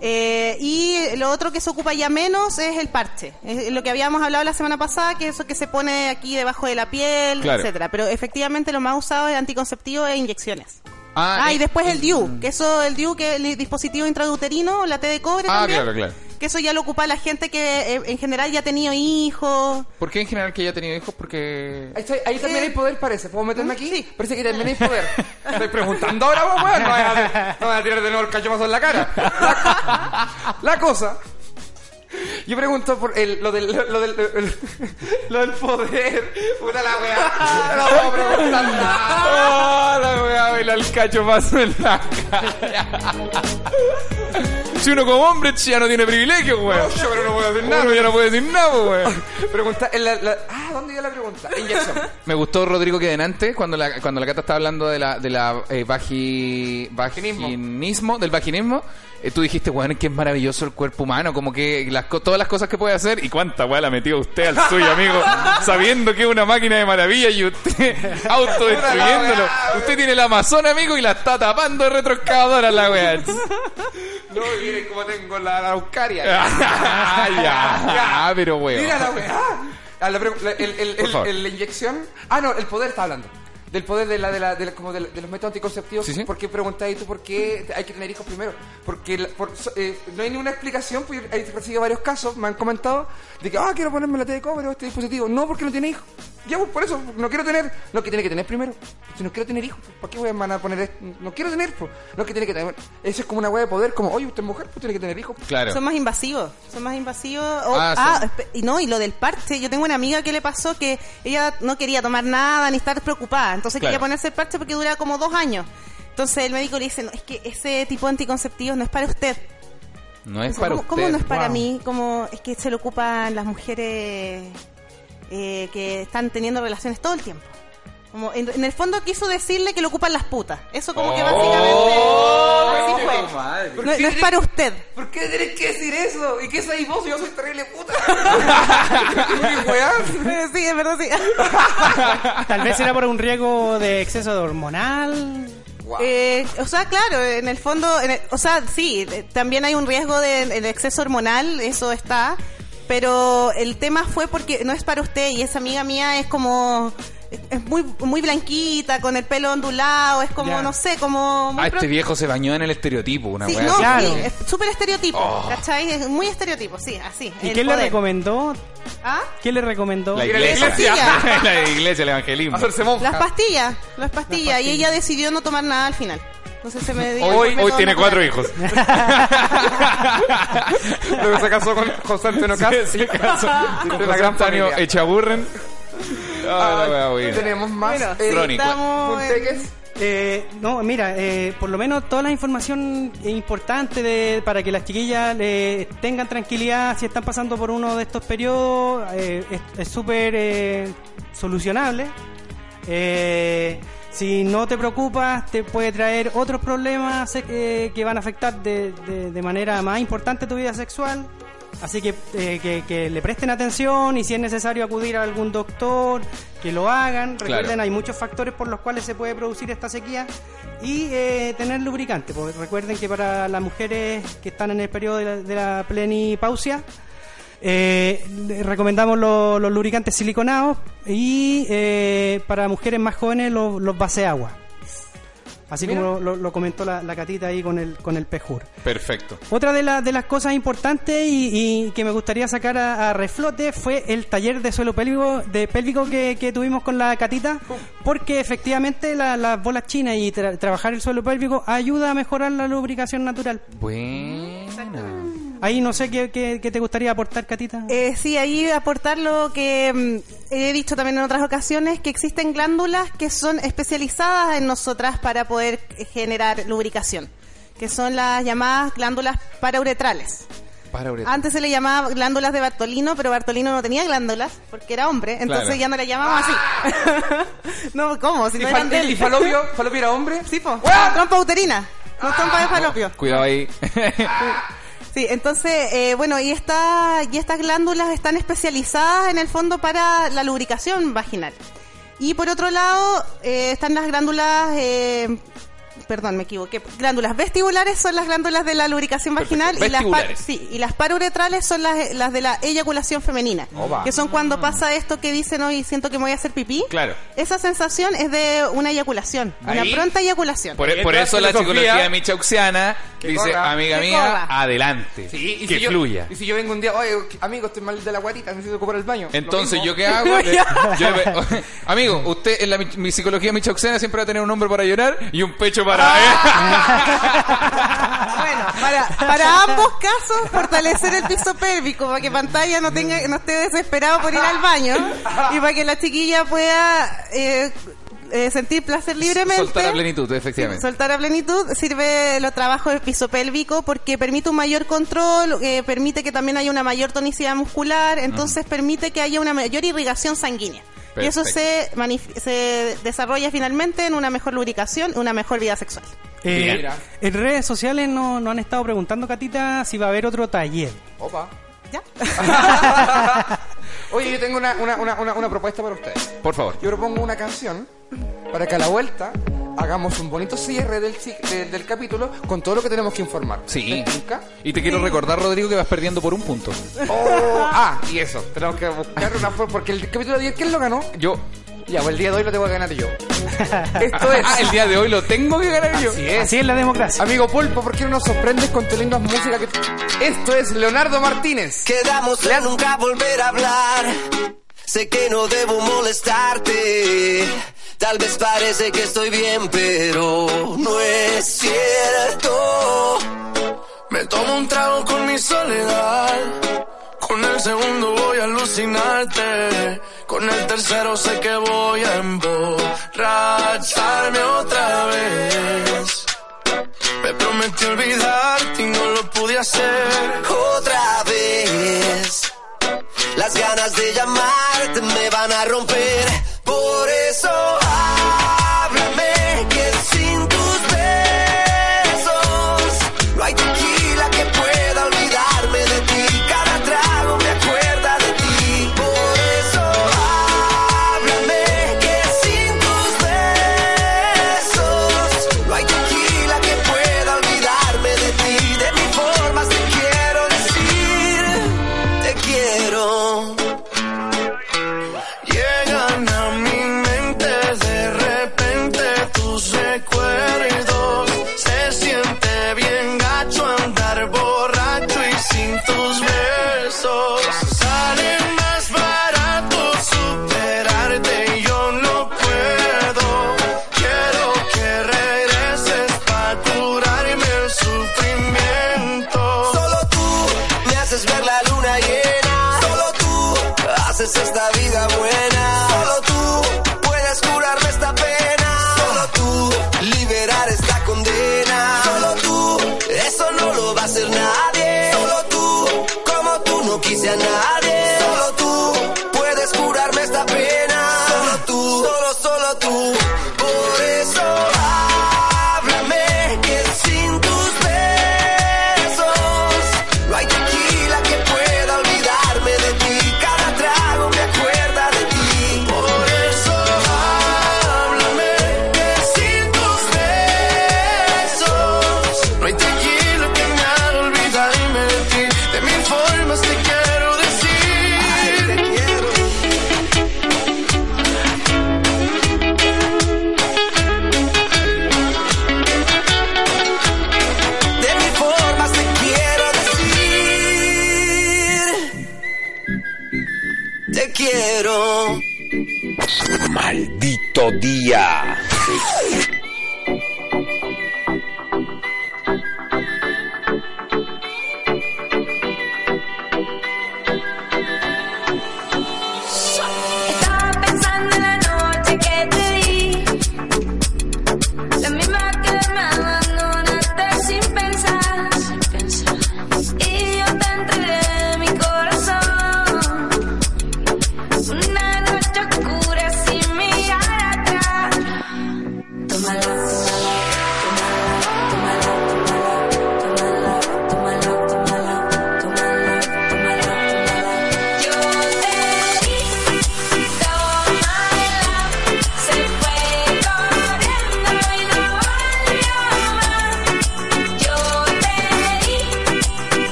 Eh, y lo otro que se ocupa ya menos es el parche. Es lo que habíamos hablado la semana pasada, que eso que se pone aquí debajo de la piel, Claro. etcétera. Pero efectivamente lo más usado es anticonceptivo e inyecciones. Ah, Ah, y eh, después el DIU, que eso, el DIU, que es el dispositivo intrauterino, la T de cobre Ah, también. claro, claro. Que eso ya lo ocupa la gente que eh, en general ya ha tenido hijos. ¿Por qué en general que ya ha tenido hijos? Porque... Ahí, está- ahí también Eh, hay poder, parece. ¿Puedo meterme aquí? sí. Parece que también hay poder. [laughs] Estoy preguntando ahora, vos, weón. No vayan a, no a tirar de nuevo el cachomazo en la cara. La, la cosa. Yo pregunto por el, lo, del, lo, del, el- [laughs] lo del poder. Puta la weá. No puedo preguntar nada. ¡Oh, la weá baila el cacho paso en la cara! Si uno como hombre ya no tiene privilegio, weón. Yo pero no puedo decir nada. Uno ya no puede decir nada, weón. Pregunta, en la, la- ah, ¿dónde iba la pregunta? Inyección. Me gustó Rodrigo Quedenante cuando la, cuando la Cata estaba hablando de la, de la eh, vagi- Vaginismo. vaginismo, del vaginismo. Eh, tú dijiste, weón, que es maravilloso el cuerpo humano, como que las, todas las cosas que puede hacer. ¿Y cuánta weá la metió usted al suyo, amigo? [laughs] Sabiendo que es una máquina de maravilla y usted [laughs] autodestruyéndolo. Usted tiene el Amazon, amigo, y la está tapando de retroexcavadora la weá. [laughs] No, miren cómo tengo la. Ah, ya, pero weón. Mira la weá. Ah, la la- el- la inyección. Ah, no, el poder está hablando. Del poder de la, de la, de la- como de, la- de los métodos anticonceptivos. Sí, sí. ¿Por qué preguntáis tú por qué hay que tener hijos primero? Porque la- por- so- eh, no hay ninguna explicación, pues he recibido varios casos, me han comentado, de que, ah, quiero ponerme la T de cobre o este dispositivo. No, porque no tiene hijos. Ya, pues por eso, no quiero tener. No, que tiene que tener primero. Si no quiero tener hijos, pues, ¿para qué voy a mandar a poner esto? No quiero tener, pues. No, que tiene que tener. Eso es como una weá de poder, como, oye, usted es mujer, pues tiene que tener hijos. Claro. Son más invasivos, son más invasivos. Ah, ah, y no, y lo del parche, yo tengo una amiga que le pasó que ella no quería tomar nada ni estar preocupada, entonces Claro. quería ponerse el parche porque dura como dos años. Entonces el médico le dice, no, es que ese tipo de anticonceptivos no es para usted. No es para ¿Cómo, usted. cómo no es para Wow. mí? Como es que se lo ocupan las mujeres eh, que están teniendo relaciones todo el tiempo. Como en, en el fondo quiso decirle que lo ocupan las putas. Eso como que Oh, básicamente así fue. madre. No, no es para usted. ¿Por qué tenés que decir eso? ¿Y qué soy vos? Yo soy terrible puta. [laughs] Sí, es verdad, sí. [laughs] Tal vez era por un riesgo de exceso de hormonal. Eh, o sea, claro, en el fondo, en el- o sea, sí, eh, también hay un riesgo de, de exceso hormonal, eso está, pero el tema fue porque no es para usted y esa amiga mía es como, es- muy muy blanquita, con el pelo ondulado, es como, Ya. no sé, como... muy Ah, este viejo se bañó en el estereotipo, una Sí, no. Claro. sí, es súper estereotipo, Oh. ¿cachai? Es muy estereotipo, sí, así. ¿Y quién le recomendó? ¿Ah? ¿Quién le recomendó? La iglesia. iglesia. [laughs] la iglesia, el evangelismo. Hacerse monja. Las pastillas, las pastillas, y ella decidió no tomar nada al final. Entonces se me dio Hoy, tiene cuatro hijos. [laughs] Luego se casó con José Antonio Cast. Se casó [laughs] De con la gran Antonio. Echaburren. Ah, tenemos más. Bueno, eh. Eh, no, mira, eh, por lo menos toda la información importante de, para que las chiquillas eh, tengan tranquilidad si están pasando por uno de estos periodos eh, es- es súper eh, solucionable. Eh, si no te preocupas, te puede traer otros problemas eh, que van a afectar de, de- de manera más importante tu vida sexual. Así que, eh, que, que le presten atención y si es necesario acudir a algún doctor, que lo hagan. Recuerden, Claro. hay muchos factores por los cuales se puede producir esta sequía y eh, tener lubricante. Porque recuerden que para las mujeres que están en el periodo de la, de la plenipausia, eh, recomendamos lo- los lubricantes siliconados y eh, para mujeres más jóvenes los, los base agua. Así Mira. como lo, lo comentó la, la Catita ahí con el, con el Pejur. Perfecto. Otra de, la- de las cosas importantes y, y que me gustaría sacar a, a reflote fue el taller de suelo pélvico, de pélvico que, que tuvimos con la Catita, porque efectivamente la- las bolas chinas y tra- trabajar el suelo pélvico ayuda a mejorar la lubricación natural. Buena. Ahí no sé qué, qué- qué te gustaría aportar, Catita. Eh, sí, ahí aportar lo que mm, he dicho también en otras ocasiones, que existen glándulas que son especializadas en nosotras para poder generar lubricación, que son las llamadas glándulas parauretrales. Para Antes se le llamaba glándulas de Bartolino, pero Bartolino no tenía glándulas porque era hombre, entonces Claro. ya no le llamamos así. [laughs] no, ¿cómo? Si ¿Y, no fal- eran de él. y falopio? ¿Falopio era hombre? Sí, po. Trompa uterina, no trompa de falopio. Cuidado ahí. [laughs] Sí, entonces, eh, bueno, y, y estas glándulas están especializadas en el fondo para la lubricación vaginal. Y por otro lado, eh, están las glándulas, eh, perdón, me equivoqué, glándulas vestibulares son las glándulas de la lubricación vaginal y las, par- sí, y las paruretrales son las, las de la eyaculación femenina, Oba. que son cuando pasa esto que dicen hoy, siento que me voy a hacer pipí. Claro. Esa sensación es de una eyaculación, una Ahí. pronta eyaculación. Por, por eso la psicología michauxiana dice, corra. amiga mía, corra. adelante. Sí, y que si yo- fluya. y si yo vengo un día, oye, amigo, estoy mal de la guatita, necesito ocupar el baño. Entonces, ¿yo qué hago? [laughs] Yo [laughs] amigo, usted en la, mi, mi psicología michauxiana siempre va a tener un hombre para llorar y un pecho para... Bueno, para, para ambos casos, fortalecer el piso pélvico, para que pantalla no tenga, no esté desesperado por ir al baño y para que la chiquilla pueda eh, eh, sentir placer libremente. Soltar a plenitud, efectivamente. Soltar a plenitud sirve los trabajos del piso pélvico porque permite un mayor control, eh, permite que también haya una mayor tonicidad muscular, entonces permite que haya una mayor irrigación sanguínea. Y eso se, desarrolla finalmente en una mejor lubricación, una mejor vida sexual. Eh, en redes sociales no- nos han estado preguntando, Catita, si va a haber otro taller. Opa. ¿Ya? [laughs] Oye, yo tengo una, una, una, una, una propuesta para ustedes. Por favor. Yo propongo una canción para que a la vuelta hagamos un bonito cierre del, del capítulo con todo lo que tenemos que informar. Sí. Y te quiero recordar, Rodrigo, que vas perdiendo por un punto. Oh, ah, y eso. Tenemos que buscar una forma. Porque el capítulo de ayer, ¿quién lo ganó? Yo. Ya, pues el día de hoy lo tengo que ganar yo. [laughs] Esto es. Ah, el día de hoy lo tengo que ganar yo. Así es. Así es la democracia. Amigo Pulpo, ¿por qué no nos sorprendes con tu linda música? Que... Esto es Leonardo Martínez. Quedamos en nunca volver a hablar. Sé que no debo molestarte. Tal vez parece que estoy bien, pero no es cierto. Me tomo un trago con mi soledad. Con el segundo voy a alucinarte. Con el tercero sé que voy a emborracharme otra vez. Me prometí olvidarte y no lo pude hacer. Otra vez. Las ganas de llamarte me van a romper. Por eso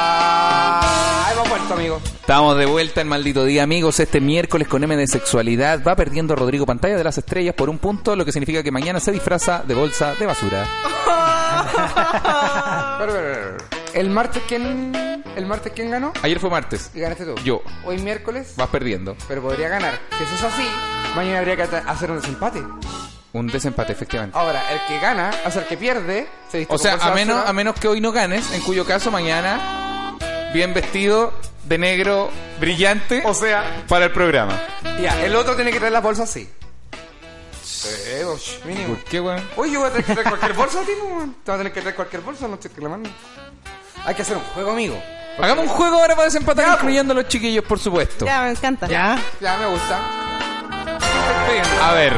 Ah, hemos vuelto, amigo. Estamos de vuelta en Maldito Día, amigos. Este miércoles con M de sexualidad va perdiendo Rodrigo Pantalla de las Estrellas por un punto, lo que significa que mañana se disfraza de bolsa de basura. [laughs] ¿El martes quién, el martes quién ganó? Ayer fue martes. Y ganaste tú. Yo. Hoy miércoles, Vas perdiendo. pero podría ganar. Si eso es así, mañana habría que hacer un desempate. Un desempate, efectivamente. Ahora, el que gana, o sea, el que pierde, se O sea, a menos, a menos que hoy no ganes, en cuyo caso mañana, bien vestido, de negro, brillante, O sea, para el programa. ya, el otro tiene que traer las bolsas así. Sí, osh, mínimo. ¿Por qué, weón? Oye, yo voy a tener que traer cualquier [laughs] bolsa, tío, weón. Te vas a tener que traer cualquier bolsa, no estoy reclamando. Hay que hacer un juego, amigo. Hagamos un juego ahora para desempatar, incluyendo a los chiquillos, por supuesto. Ya, me encanta. ¿Ya? Ya me gusta. A ver,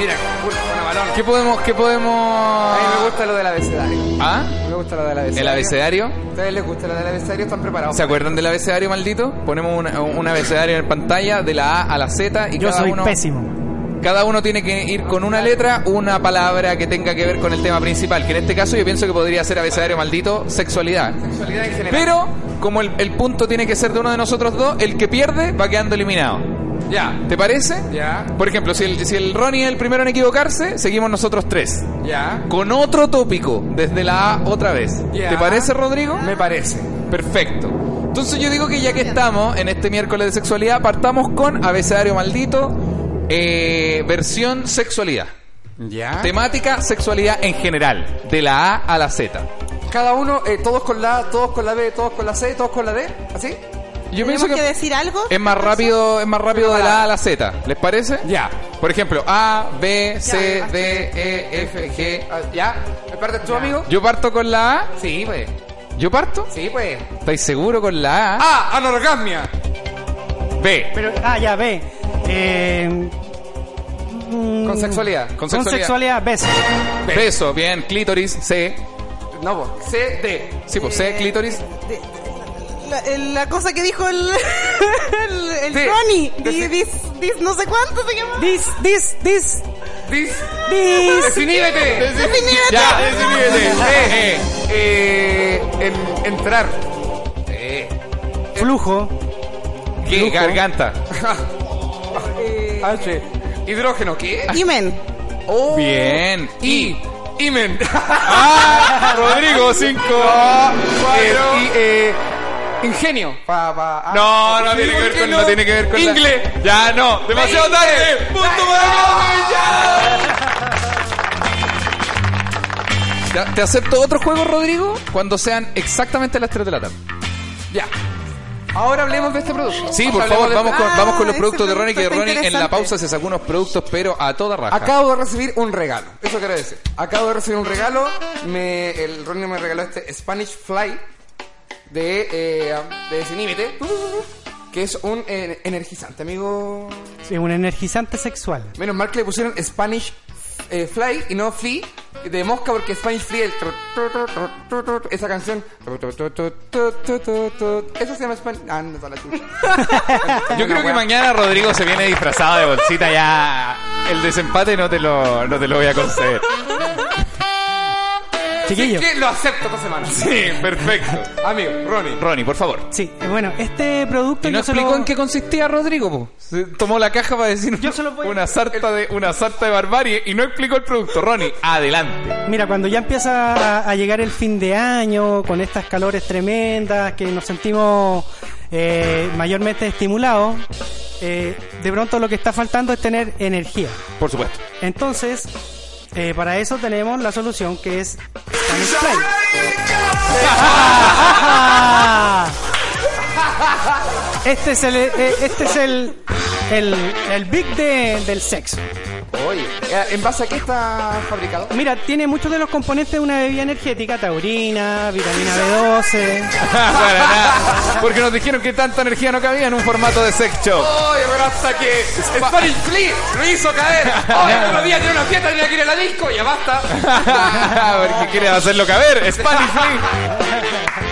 Mira, una balón. ¿qué podemos, qué A podemos... mí me gusta lo del abecedario. ¿Ah? Me gusta lo del abecedario. ¿El abecedario? ¿A ustedes les gusta lo del abecedario? ¿Están preparados? ¿Se acuerdan del abecedario maldito? Ponemos una- un abecedario en pantalla de la A a la Z y Yo cada soy uno... pésimo. Cada uno tiene que ir con una letra, una palabra que tenga que ver con el tema principal, que en este caso yo pienso que podría ser abecedario maldito, sexualidad. Sexualidad en general. Pero, como el, el punto tiene que ser de uno de nosotros dos, el que pierde va quedando eliminado. Ya. ¿Te parece? Ya. Por ejemplo, si el, si el Ronnie es el primero en equivocarse, seguimos nosotros tres. Ya. Con otro tópico, desde la A otra vez. Ya. ¿Te parece, Rodrigo? Me parece. Perfecto. Entonces yo digo que ya que estamos en este miércoles de sexualidad, partamos con abecedario maldito, eh, versión sexualidad. Ya. Temática sexualidad en general, de la A a la Z. Cada uno, eh, todos con la A, todos con la B, todos con la C, todos con la D. ¿Así? Yo ¿Tenemos pienso que... que decir algo? es más rápido, es más rápido de la A a la Z. ¿Les parece? Ya. Por ejemplo, A, B, C, Ya, D, E, F, G. Ah, ¿Ya? ¿Me partes tú, amigo? Yo parto con la A. Sí, pues. ¿Yo parto? Sí, pues. ¿Estáis seguro con la A? Ah, anorgasmia. B. Pero, ah, ya, ve. Eh, mm, Con sexualidad. Con Con sexualidad. sexualidad, beso. Beso, bien. Clítoris, C. No. C, D. Sí, pues C, clítoris. La, cosa que dijo el, [laughs] el, el Sí. Di- dis, dis, no sé cuánto se llama. Dis, dis, dis, Dis. dis. Definíbete. Definíbete. Ya, definíbete. Eh, Eh, eh, en- entrar. Eh. Flujo. ¿Qué? Flujo. Garganta. [laughs] H. Hidrógeno. ¿Qué? Imen. Oh. Bien. I. Imen. Ah, [laughs] Rodrigo, 5. Eh, y, eh, ingenio. Pa, pa, ah. No, no tiene que ¿por ver con, no tiene que ver con la- Ingle. Ya, no, demasiado Ingle. tarde. Punto para ya. ¿Te, te acepto otro juego, Rodrigo? Cuando sean exactamente las 3 de la tarde. Ya. Ahora hablemos de este producto. Sí, por favor, de- vamos con, Ah, vamos con los ese productos de Ronnie, que Ronnie en la pausa se sacó unos productos, pero a toda raja. Acabo de recibir un regalo. Eso quiero decir. Acabo de recibir un regalo. Me, el Ronnie me regaló este Spanish Fly de, eh, de Desinhíbete, que es un eh, energizante, amigo. Es un energizante sexual. Menos mal que le pusieron Spanish eh, Fly y no Flea de mosca porque Spanish Free, el esa canción. Eso se llama Spanish. Ah, no, la chucha. Yo creo que mañana Rodrigo se viene disfrazado de bolsita ya. El desempate no te lo, no te lo voy a conceder. Chiquillo. que lo acepto esta semana Sí, perfecto. amigo Ronnie Ronnie, por favor. Sí, bueno, este producto ¿Y no yo se explicó lo- en qué consistía Rodrigo? po? Se tomó la caja para decir Yo se lo voy a- una sarta de una sarta de barbarie y no explicó el producto. Ronnie, adelante. Mira, cuando ya empieza a, a llegar el fin de año, con estas calores tremendas, que nos sentimos eh, mayormente estimulados, eh, de pronto lo que está faltando es tener energía. Por supuesto. Entonces, eh, para eso tenemos la solución que es. [laughs] Este es el, eh, este es el, el, el big de- del sexo. Oye eh, en base a qué está fabricado Mira, tiene muchos de los componentes de una bebida energética, taurina, vitamina B12. [laughs] Para nada. Porque nos dijeron que tanta energía no cabía en un formato de sex shop. Oye, pero hasta que Spanish Flea lo hizo caer. Oye, el [laughs] otro día tiene una fiesta, tenía que ir a la disco, ya basta. [laughs] Porque quiere hacerlo caber. Spanish Flea.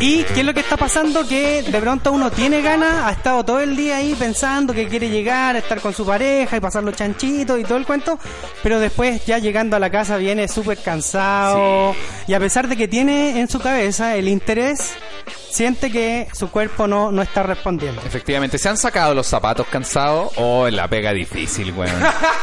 ¿Y qué es lo que está pasando? Que de pronto uno tiene ganas, ha estado todo el día ahí pensando que quiere llegar, a estar con su pareja y pasar los chanchitos y todo el cuento, pero después ya llegando a la casa viene súper cansado y a pesar de que tiene en su cabeza el interés, siente que su cuerpo no, no está respondiendo. Efectivamente, ¿se han sacado los zapatos cansados? Oh, la pega difícil, weón.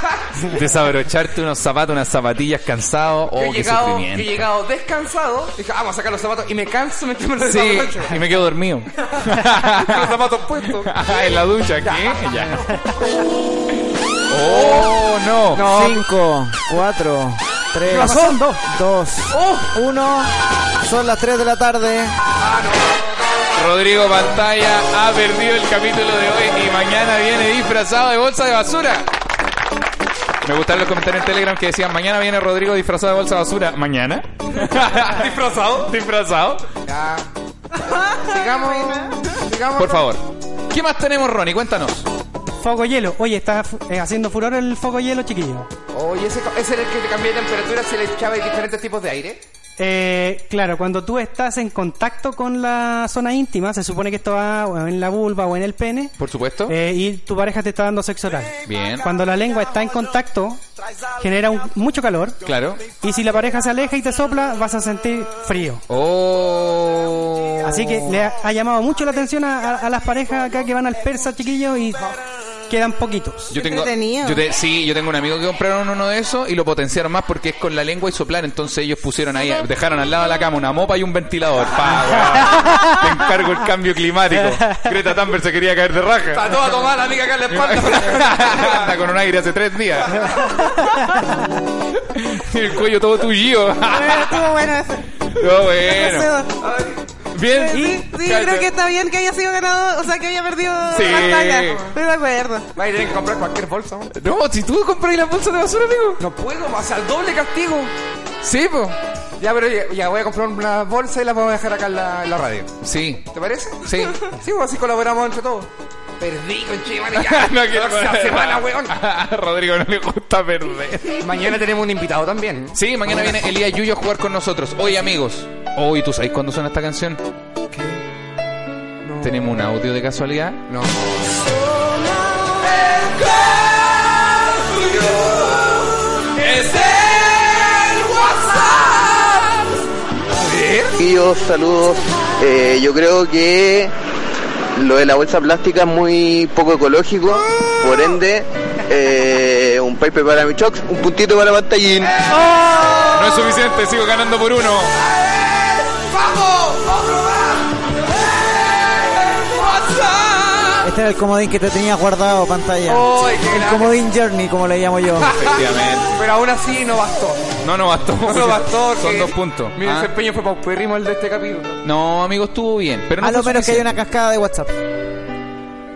[laughs] Desabrocharte unos zapatos, unas zapatillas cansados. Oh, he, qué llegado, he sufrimiento. llegado descansado. Dije, ah, vamos a sacar los zapatos. Y me canso, me meterme los [laughs] Sí, y me quedo dormido. [laughs] los zapatos puestos. [laughs] Ah, en la ducha, ¿qué? Ya. Oh, no. 5, 4, 3, ¿Qué pasó? Dos. 2, 1. Son las 3 de la tarde. Rodrigo Pantalla ha perdido el capítulo de hoy y mañana viene disfrazado de bolsa de basura. Me gustaron los comentarios en Telegram que decían mañana viene Rodrigo disfrazado de bolsa de basura. ¿Mañana? ¿Disfrazado? ¿Disfrazado? Ya. Sigamos. Sigamos. Por favor. ¿Qué más tenemos, Ronnie? Cuéntanos. Foco hielo. Oye, está eh, haciendo furor el foco hielo, chiquillo. Oye, ese, ese era el que te cambié de temperatura, se le echaba diferentes tipos de aire. Eh, claro, cuando tú estás en contacto con la zona íntima, se supone que esto va en la vulva o en el pene, Por supuesto. eh, y tu pareja te está dando sexo oral. Bien. Cuando la lengua está en contacto, genera un- mucho calor. Claro. Y si la pareja se aleja y te sopla, vas a sentir frío. Oh. Así que le ha, ha llamado mucho la atención a, a- a las parejas acá que van al persa, chiquillos, y quedan poquitos. Yo tengo, yo te- sí, yo tengo un amigo que compraron uno de esos y lo potenciaron más porque es con la lengua y soplar. Entonces ellos pusieron ahí, dejaron al lado de la cama una mopa y un ventilador. Pa. Te encargo el cambio climático. Greta Thunberg se quería caer de raja. Está toda tomada la amiga acá en la espalda. [laughs] Anda con un aire hace tres días. [laughs] Y el cuello todo tullido. Estuvo bueno ese. Oh, bueno. Bien. Sí, sí, yo creo que está bien que haya sido ganado, o sea, que haya perdido Sí. la batalla. Estoy de acuerdo. Va a tener que comprar cualquier bolsa. No, si tú compras las bolsas de basura, amigo. No puedo, o sea, el doble castigo. Sí, pues. Ya, pero ya, ya voy a comprar una bolsa y la vamos a dejar acá en la, en la radio. Sí. ¿Te parece? Sí. Sí, pues así colaboramos entre todos. Perdí, [laughs] conchimane, ya. No quiero- Próxima semana, weón. A [laughs] Rodrigo no le gusta perder. Mañana tenemos un invitado también. Sí, mañana viene Elías Yuyo a jugar con nosotros. Hoy, amigos. Hoy, ¿tú sabes cuándo suena esta canción? ¿Tenemos un audio de casualidad? No. ¡Es el WhatsApp! Chiquillos, saludos. Eh, yo creo que lo de la bolsa plástica es muy poco ecológico, por ende, eh, un pipe para mi chocs, un puntito para pantallín. No es suficiente, sigo ganando por uno. Este era el comodín que te tenía guardado pantalla. ¡Ay, qué el comodín Journey, como le llamo yo. [laughs] Efectivamente. Pero aún así no bastó. No, no bastó. No, no bastó. Son dos puntos. Mi Ah. desempeño fue paupérrimo el de este capítulo. No, amigo, estuvo bien. Pero no a lo menos que hay una cascada de WhatsApp.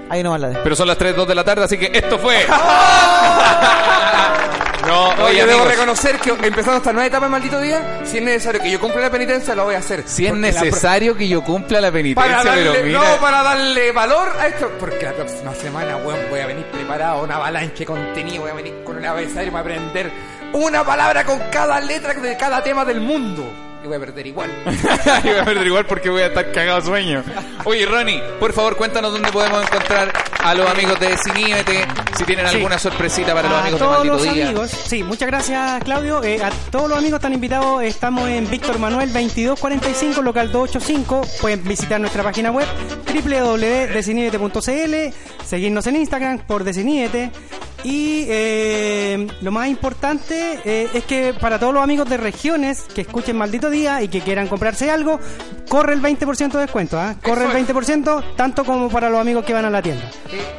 Ahí no la de. Pero son las 3, 2 de la tarde, así que esto fue. [laughs] [laughs] no, No, oye, yo debo amigos, reconocer que empezando esta nueva etapa de maldito día, si es necesario que yo cumpla la penitencia, lo voy a hacer. si es necesario que yo cumpla la penitencia, Para darle, pero mira. no, para darle valor a esto. Porque la próxima semana, weón, voy a venir preparado, una avalancha de contenido, voy a venir con un abecedario para aprender una palabra con cada letra de cada tema del mundo. Y voy a perder igual. [laughs] Yo voy a perder igual porque voy a estar cagado de sueño. Oye, Ronnie, por favor, cuéntanos dónde podemos encontrar a los amigos de Ciníbete, si tienen Sí. alguna sorpresita para los amigos de todos Maldito los Día. amigos, sí, muchas gracias Claudio. Eh, a todos los amigos están invitados. Estamos en Víctor Manuel 2245, local 285. Pueden visitar nuestra página web www.desinibete.cl, seguirnos en Instagram por Desinibete. Y eh, lo más importante eh, es que para todos los amigos de regiones que escuchen Maldito Día y que quieran comprarse algo, corre el 20% de descuento. ¿ah? Corre el 20%, tanto como para los amigos que van a la tienda.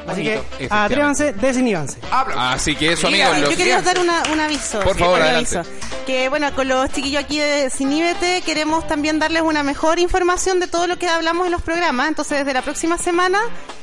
Así que atrévanse, desinhibanse. Así que eso, amigos. Yo quería dar una, un aviso. Por favor, aviso. Que bueno, con los chiquillos aquí de Ciníbete queremos también darles una mejor información de todo lo que hablamos en los programas. Entonces, desde la próxima semana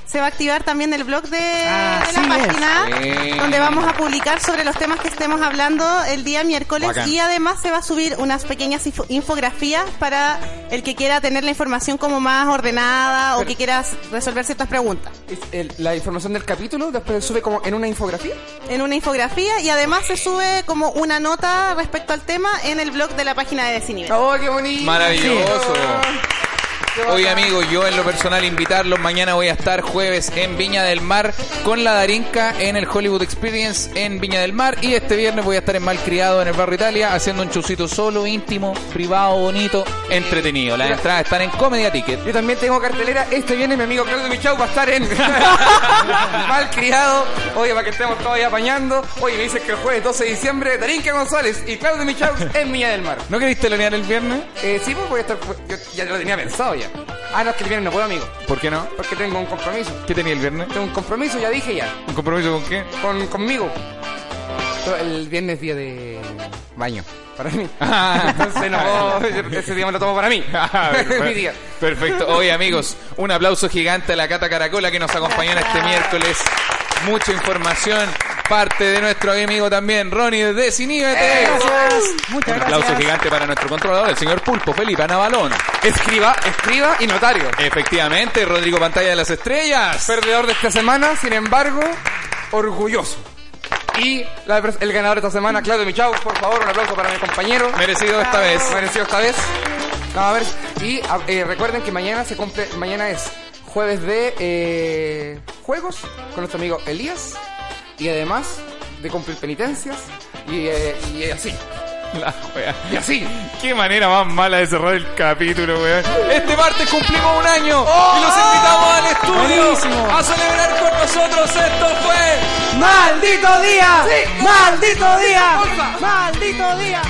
se va a activar también el blog de, Ah, de la sí es. página, Bien. donde vamos a publicar sobre los temas que estemos hablando el día miércoles. Bacán. Y además se va a subir unas pequeñas info- infografías para el que quiera tener la información como más ordenada o Pero- que quiera resolver ciertas preguntas. Es el- la información del capítulo después se sube como en una infografía. en una infografía y además se sube como una nota respecto al tema en el blog de la página de Decinive. ¡Oh, qué bonito! Maravilloso. Oye amigos, yo en lo personal invitarlos, mañana voy a estar jueves en Viña del Mar con la Darinka en el Hollywood Experience en Viña del Mar y este viernes voy a estar en Malcriado en el barrio Italia haciendo un chusito solo, íntimo, privado, bonito, entretenido. Las entradas están en Comedia Ticket. Yo también tengo cartelera. Este viene mi amigo Claudio Michau va a estar en [laughs] Malcriado. Oye, para que estemos todos ahí apañando. Oye, me dicen que el jueves 12 de diciembre, Darinka González y Claudio Michau en Viña del Mar. ¿No queréis telonear el viernes? Eh, sí, pues voy a estar. Yo ya lo tenía pensado ya. Ah, no, es que el viernes no puedo, amigo. ¿Por qué no? Porque tengo un compromiso. ¿Qué tenía el viernes? Tengo un compromiso, ya dije ya. ¿Un compromiso con qué? Con, conmigo. El viernes es día de baño. Para mí. [laughs] Ah. Entonces no puedo- [laughs] Ese día me lo tomo para mí. Ah, [laughs] mi día. Perfecto. Oye, amigos, un aplauso gigante a la Cata Caracola que nos acompañó en este miércoles. Mucha información. Parte de nuestro amigo también, Ronnie de Desiníbete. Gracias. Muchas Un gracias. aplauso gigante para nuestro controlador, el señor Pulpo, Felipe Anabalón. Escriba, escriba y notario. Efectivamente, Rodrigo Pantalla de las Estrellas. Perdedor de esta semana, sin embargo, orgulloso. Y la el ganador de esta semana, Claudio Michau, por favor, un aplauso para mi compañero. Merecido esta vez. Merecido esta vez. Vamos a ver. Y a- eh, recuerden que mañana se cumple, mañana es jueves de eh, juegos con nuestro amigo Elías. Y además de cumplir penitencias. Y, eh, y así. [laughs] La wea. Y así. Qué manera más mala de cerrar el capítulo, weón. Este martes cumplimos un año ¡Oh! y los invitamos al estudio Buenísimo. a celebrar con nosotros. Esto fue ¡Maldito día! Sí. ¡Maldito día! ¡Maldito día!